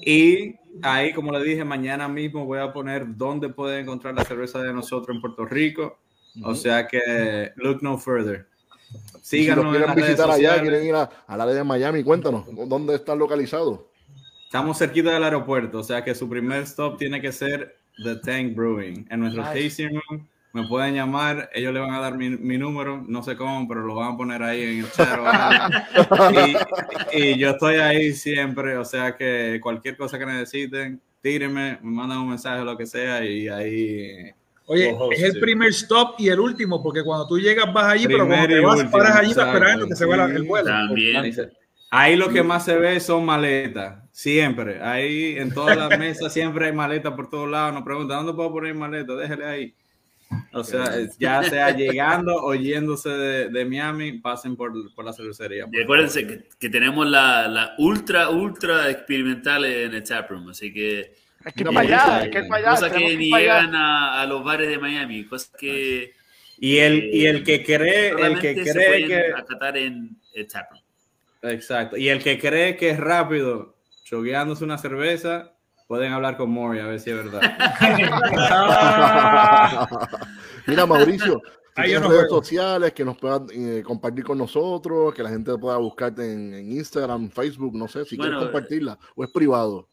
Y ahí, como le dije, mañana mismo voy a poner dónde pueden encontrar la cerveza de nosotros en Puerto Rico. O sea que, look no further. si Síganos en quieren redes visitar allá, quieren ir a- al área de Miami, cuéntanos, ¿dónde están localizados? Estamos cerquita del aeropuerto, o sea que su primer stop tiene que ser The Tank Brewing. En nuestro Nice. tasting room me pueden llamar, ellos le van a dar mi, mi número, no sé cómo, pero lo van a poner ahí en el chat. y, y yo estoy ahí siempre, o sea que cualquier cosa que necesiten, tírenme, me mandan un mensaje o lo que sea y ahí... Oye, es el sí. primer stop y el último, porque cuando tú llegas vas allí, pero cuando te vas, último, paras allí esperando que se vaya sí. el vuelo. También. Ahí lo que más se ve son maletas, siempre. Ahí en todas las mesas siempre hay maletas por todos lados. Nos preguntan, ¿dónde puedo poner maleta? Déjale ahí. O sea, ya sea llegando o yéndose de, de Miami, pasen por, por la cervecería. Y acuérdense que, que tenemos la, la ultra, ultra experimental en el taproom, así que Hay que Mira, para allá, hay que ir para allá. cosas que ni llegan a, a los bares de Miami, cosas que Y el, y el que cree, el que se cree pueden que... acatar en el taproom. Exacto. Y el que cree que es rápido chogueándose una cerveza, pueden hablar con Mori a ver si es verdad. Mira, Mauricio, no redes juego. sociales que nos puedan eh, compartir con nosotros, que la gente pueda buscarte en, en Instagram, Facebook, no sé, si Bueno, quieres compartirla, o es privado.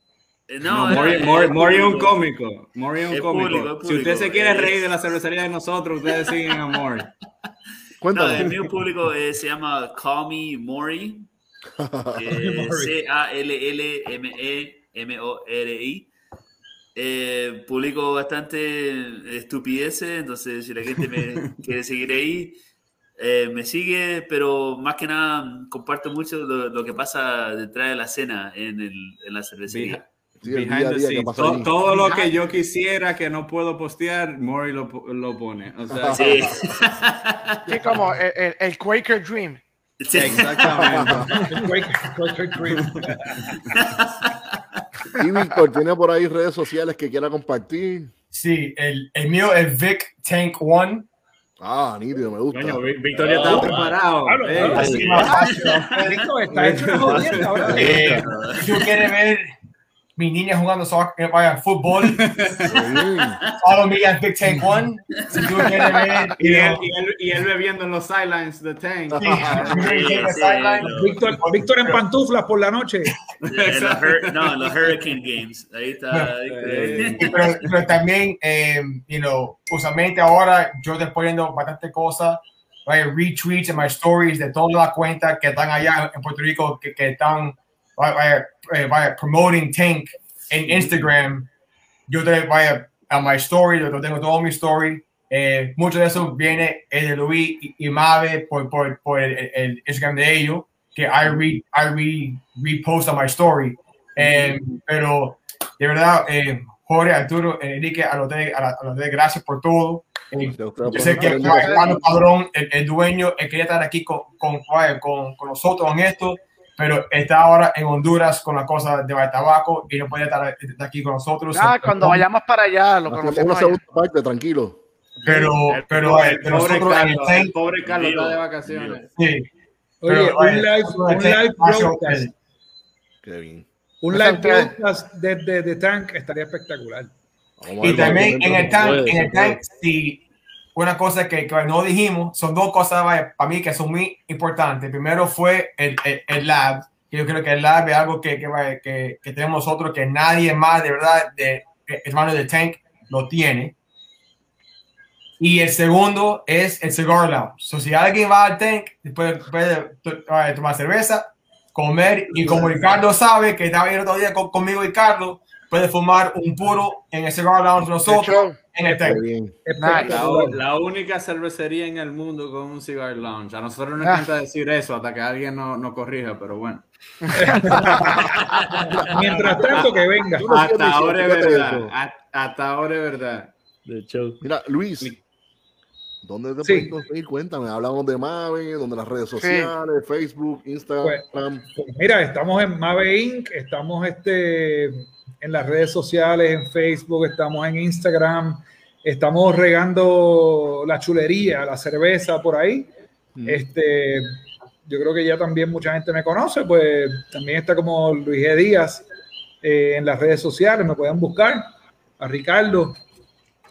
Eh, No, No, Mori, es- Mori- es Mori es un público. cómico. Mori es un Es cómico. público, es Si usted público. se quiere reír de la cervecería de nosotros, ustedes siguen a Mori. No, Cuéntanos. el mío público eh, se llama Call Me Mori. eh, C-A-L-L-M-E-M-O-R-I. Eh, publico bastante estupideces, entonces si la gente me quiere seguir ahí, eh, me sigue, pero más que nada comparto mucho lo, lo que pasa detrás de la escena en, el, en la cervecería. Sí, el Behind día día que scenes. pasa To- allí. todo lo que yo quisiera que no puedo postear, Mori lo, lo pone. O sea, Sí. Sí, como el, el- el Quaker Dream. Sí. exactamente. Quaker- Quaker Cream. Y Víctor, ¿tiene por ahí redes sociales que quiera compartir? Sí, el, el mío es Vic Tank One. Ah, nítido, me gusta. Coño, Vi- Victoria está preparado. Más fácil. Listo, está hecho ahora. Eh, si tú quieres ver mi niña jugando soccer, eh, vaya, fútbol, follow me at Big Tank One. Si tú quieres ver, y, él, know, y, él, y él bebiendo en los sidelines de Tank. sí, Sí, sí, lo- Víctor, Víctor en pantuflas por la noche. los Hur- no, en los Hurricane Games. Ahí está. Eh, Sí, pero, pero también, eh, you know, usualmente ahora yo estoy poniendo bastante cosas, vaya, retweets en my stories de todas las cuentas que están allá en Puerto Rico, que, que están vaya, vaya, eh, vaya, promoting Tank en Instagram. Yo te vaya a my story, yo tengo todo mi story. Eh, mucho de eso viene eh, de Luis y, y Mave por, por, por el, el Instagram de ellos, que I, re, I re, repost on my story. Eh, pero de verdad, eh, Jorge, Arturo, Enrique, a los de, a, a los de gracias por todo. Eh, usted yo sé que Juan Padrón, el, el dueño, él quería estar aquí con, con, con, con nosotros en esto, pero está ahora en Honduras con la cosa de tabaco y no puede estar aquí con nosotros. Ah, cuando vayamos para allá, lo conocemos una parte, tranquilo. Pero, El pero, pobre- eh, el pero pobre nosotros el Carlos, el pobre Carlos está de vacaciones. sí. Oye, Pero, un eh, live, un el Tank, live broadcast. el- Qué bien. Un live broadcast desde The Tank estaría espectacular. Y también en el tank, en el tank, si una cosa que, que no dijimos, son dos cosas vaya, para mí que son muy importantes. Primero fue el, el, el lab, que yo creo que el lab es algo que, que, vaya, que, que tenemos nosotros, que nadie más de verdad, de, hermano de Tank, lo tiene. Y el segundo es el cigar lounge. So, si alguien va al Tank, puede, puede vaya, tomar cerveza, comer, y como Ricardo sabe, que estaba el otro día con- conmigo y Carlos, puede fumar un puro en el cigar lounge nosotros, en el Tank. bien. Nice. La, única cervecería en el mundo con un cigar lounge. A nosotros nos Ah. encanta decir eso hasta que alguien nos no corrija, pero bueno. Mientras tanto, que venga. Hasta ahora es verdad. Hasta- ahora es verdad. De show. Mira, Luis, ¿dónde te Sí. pueden conseguir? Cuéntame, hablamos de Mave, donde las redes sociales, Facebook, Instagram. Pues mira, estamos en Mave Inc., estamos este, en las redes sociales, en Facebook, estamos en Instagram, estamos regando la chulería, la cerveza por ahí. Este, yo creo que ya también mucha gente me conoce, pues también está como Luis G. Díaz eh, en las redes sociales, me pueden buscar a Ricardo.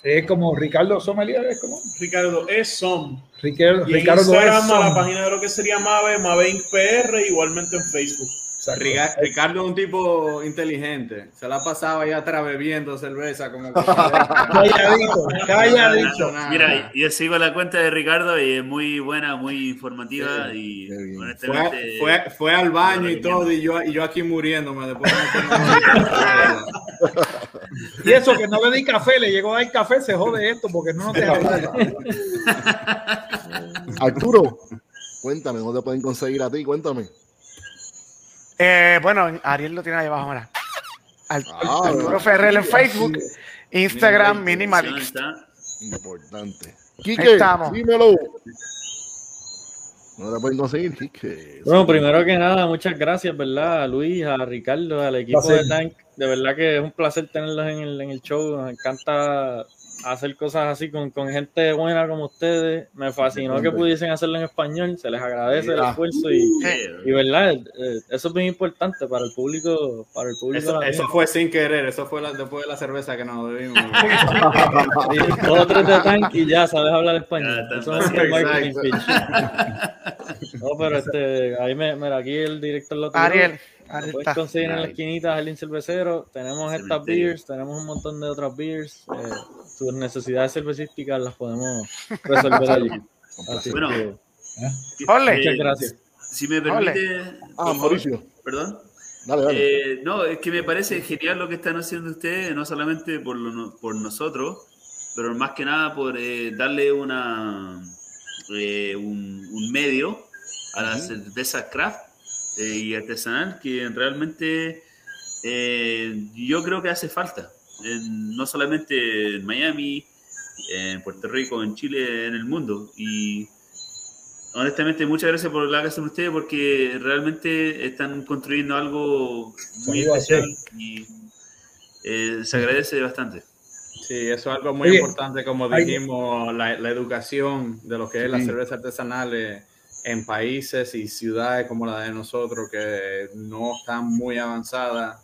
Es como Ricardo Sommelier, es como Ricardo es Som. Ricardo, Y en Ricardo Instagram a la página de lo que sería Mave, Mave Inc. PR, igualmente en Facebook. Riga- Ricardo es un tipo inteligente. Se la pasaba allá atrás bebiendo cerveza como que- Calladito, calladito. Mira, yo sigo la cuenta de Ricardo y es muy buena, muy informativa y honestamente Fue, fue, fue al baño y todo, y yo, y yo aquí muriéndome después de Y eso que no le di café, le llegó a dar café, se jode esto porque no nos deja hablar. Arturo, cuéntame, ¿dónde te pueden conseguir a ti? Cuéntame. Eh, bueno, Ariel lo tiene ahí abajo, mira. Al- Ah, Arturo. Ferrer en Sí, Facebook, Instagram, Minimalist. Minimalist. Está- Importante. Quique, estamos. dímelo. ¿Dónde te pueden conseguir, Quique? Bueno, primero que nada, muchas gracias, ¿verdad? A Luis, a Ricardo, al equipo Placer. de Tank. De verdad que es un placer tenerlos en el, en el show. Nos encanta hacer cosas así con, con gente buena como ustedes. Me fascinó que pudiesen hacerlo en español. Se les agradece el Ah. esfuerzo y, verdad, eh, eso es bien importante para el público, para el público. Eso, fue sin querer, eso fue la- después de la cerveza que nos bebimos. Y dos o tres de Tank y ya sabes hablar español. Eso es marketing pitch. No, pero este, ahí me, mira, aquí el director lo tiró. Ariel, Lo puedes conseguir en la esquinita Jardín Cervecero. Tenemos estas beers, tenemos un montón de otras beers. Eh, sus necesidades cervecísticas las podemos resolver allí. Así Bueno. que, Ole. muchas gracias. Si me permite, Ah, Mauricio. perdón. Dale, dale. Eh, no, es que me parece genial lo que están haciendo ustedes, no solamente por, lo- por nosotros, pero más que nada por eh, darle una eh, un, un medio a la cerveza craft eh, y artesanal que realmente eh, yo creo que hace falta. En- no solamente en Miami, en Puerto Rico, en Chile, en el mundo. Y honestamente, muchas gracias por la que hacen ustedes porque realmente están construyendo algo muy especial y eh, se agradece bastante. Sí, eso es algo muy Oye, importante, como hay- dijimos, la, la educación de lo que es la Sí. cerveza artesanal eh, en países y ciudades como la de nosotros que no están muy avanzadas.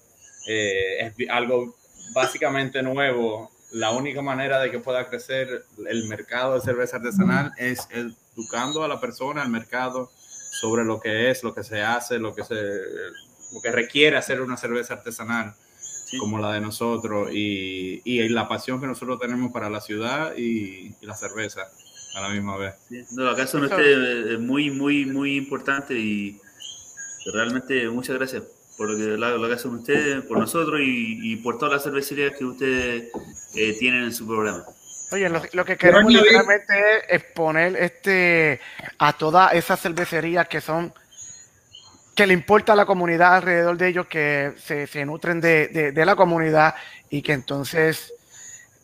eh, es algo básicamente nuevo. La única manera de que pueda crecer el mercado de cerveza artesanal es educando a la persona, al mercado, sobre lo que es, lo que se hace, lo que, se, lo que requiere hacer una cerveza artesanal Sí. como la de nosotros y, y la pasión que nosotros tenemos para la ciudad y, y la cerveza a la misma vez. Sí, No, acá son ustedes eh, muy, muy, muy importantes y realmente muchas gracias por lo que, lo, que hacen ustedes, por nosotros y, y por todas las cervecerías que ustedes eh, tienen en su programa. Oye, lo, lo que queremos literalmente es exponer este, a todas esas cervecerías que son que le importa a la comunidad alrededor de ellos, que se, se nutren de, de- de la comunidad y que entonces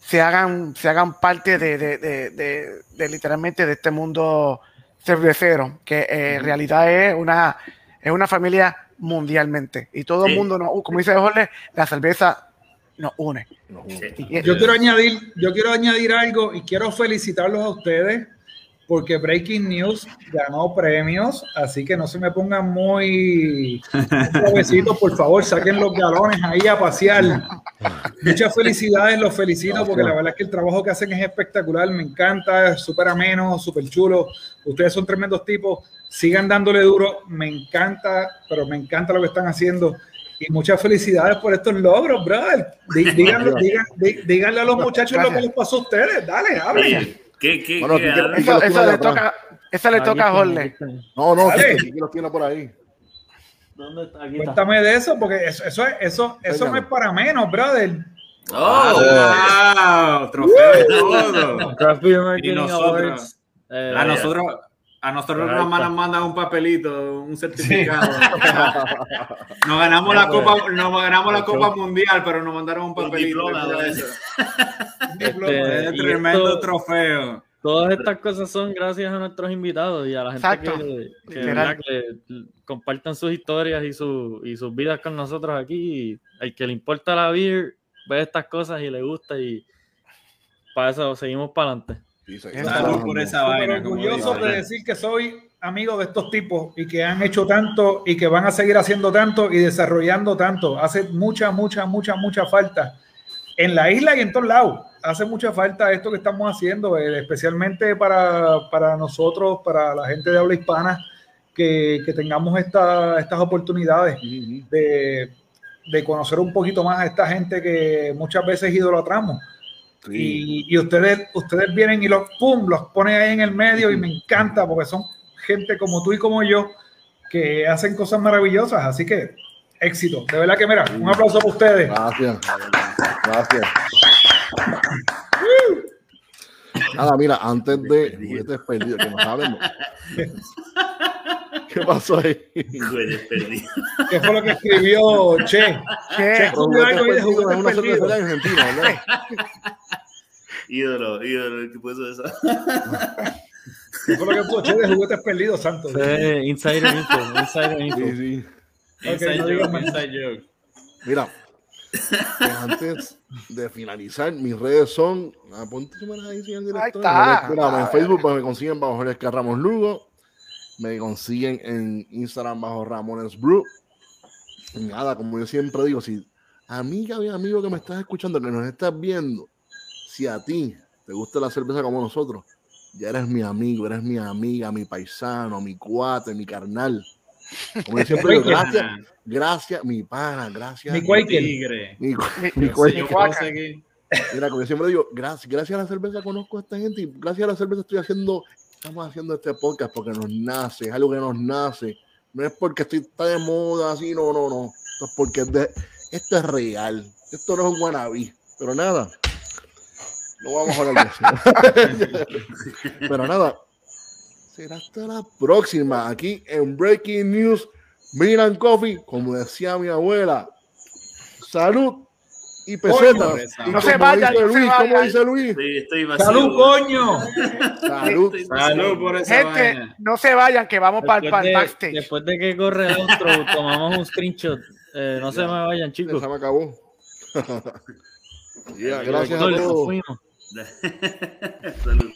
se hagan, se hagan parte de, de- de- de- de literalmente de este mundo cervecero, que eh, en realidad es una, es una familia mundialmente. Y todo el mundo, nos- como dice Jorge, la cerveza nos une. Sí. Yo quiero añadir, yo quiero añadir algo y quiero felicitarlos a ustedes porque Breaking News ganó premios, así que no se me pongan muy suavecitos, por favor, saquen los galones ahí a pasear. Muchas felicidades, los felicito porque la verdad es que el trabajo que hacen es espectacular, me encanta, es súper ameno, súper chulo. Ustedes son tremendos tipos, sigan dándole duro, me encanta, pero me encanta lo que están haciendo. Y muchas felicidades por estos logros, brother. Dí- Díganle, digan- dí- díganle a los muchachos lo que les pasó a ustedes. Dale, hablen. ¿Qué, qué, Bueno, qué- ¿qué- ah, qué- Eso, que eso lo le toca, eso le toca a Jorge. No, no, que, los tiene por ahí. ¿Dónde está? Aquí está. Cuéntame de eso, porque eso, eso, es- eso, eso no es para menos, brother. Oh, ¡Wow! Trofeo y todo. Y nosotros-. Eh, A nosotros, a nosotros nos mandan, un papelito, un certificado. Nos ganamos la copa, nos ganamos la copa mundial, pero nos mandaron un Un papelito. diploma, después de ¿no? eso. este, Es tremendo esto- trofeo. Todas estas cosas son gracias a nuestros invitados y a la gente Exacto. que, que, compartan sus historias y, su, y sus vidas con nosotros aquí. Y al que le importa la beer, ve estas cosas y le gusta y para eso seguimos para adelante. Sí, sí, Eso. Salud por esa vaina. orgulloso de decir que soy amigo de estos tipos y que han hecho tanto y que van a seguir haciendo tanto y desarrollando tanto. Hace mucha, mucha, mucha, mucha falta en la isla y en todos lados. Hace mucha falta esto que estamos haciendo, eh, especialmente para, para nosotros, para la gente de habla hispana, que, que tengamos esta- estas oportunidades de, de conocer un poquito más a esta gente que muchas veces idolatramos. Sí. Y, y ustedes, ustedes vienen y los pum, los ponen ahí en el medio y me encanta porque son gente como tú y como yo que hacen cosas maravillosas. Así que éxito. De verdad que mira, un aplauso para ustedes. Gracias. Gracias. Nada, mira, antes de juguetes perdidos, que no sabemos. ¿Qué pasó ahí? Perdido. ¿Qué fue lo que escribió Che? Che, escribió algo ahí de es juguetes una cervecería en Argentina, ¿verdad? Ídolo, ídolo, ¿qué puso eso? ¿Qué fue lo que puso Che de juguetes perdidos, Santos? Eh, insider info, insider info. Sí, sí. Inside no joke, inside joke. Mira, antes de finalizar, mis redes son. Ahí, señor director. Ahí está. En Facebook pues, me consiguen bajo Jorge Ramos Lugo. Me consiguen en Instagram bajo Ramones Brew. Nada, como yo siempre digo, si amiga y amigo que me estás escuchando, que nos estás viendo, si a ti te gusta la cerveza como nosotros, ya eres mi amigo, eres mi amiga, mi paisano, mi cuate, mi carnal. Como yo siempre digo, gracias, gracias, mi pana, gracias. Mi. Tigre. Mi, Mi- mi. Mira, como yo siempre digo, gracias, gracias a la cerveza conozco a esta gente y gracias a la cerveza estoy haciendo, estamos haciendo este podcast porque nos nace, es algo que nos nace. No es porque estoy está de moda, así, no, no, no. Esto es porque es de- esto es real. Esto no es un wannabe. Pero nada, no vamos a hablar de eso. Pero nada, será hasta la próxima aquí en Breaking News, Milan Coffee, como decía mi abuela. Salud y pesetas. Coño, Y no se vayan, dice no se Luis, ¿cómo vayan. dice Luis? Estoy, estoy vacío. ¡Salud, coño! Salud. Salud por esa Gente, vaina. no se vayan, que vamos para el de, backstage. después de que corre el outro, tomamos un screenshot. Eh, no se me vayan, chicos. Se me acabó. Ya, gracias a todos. Salud.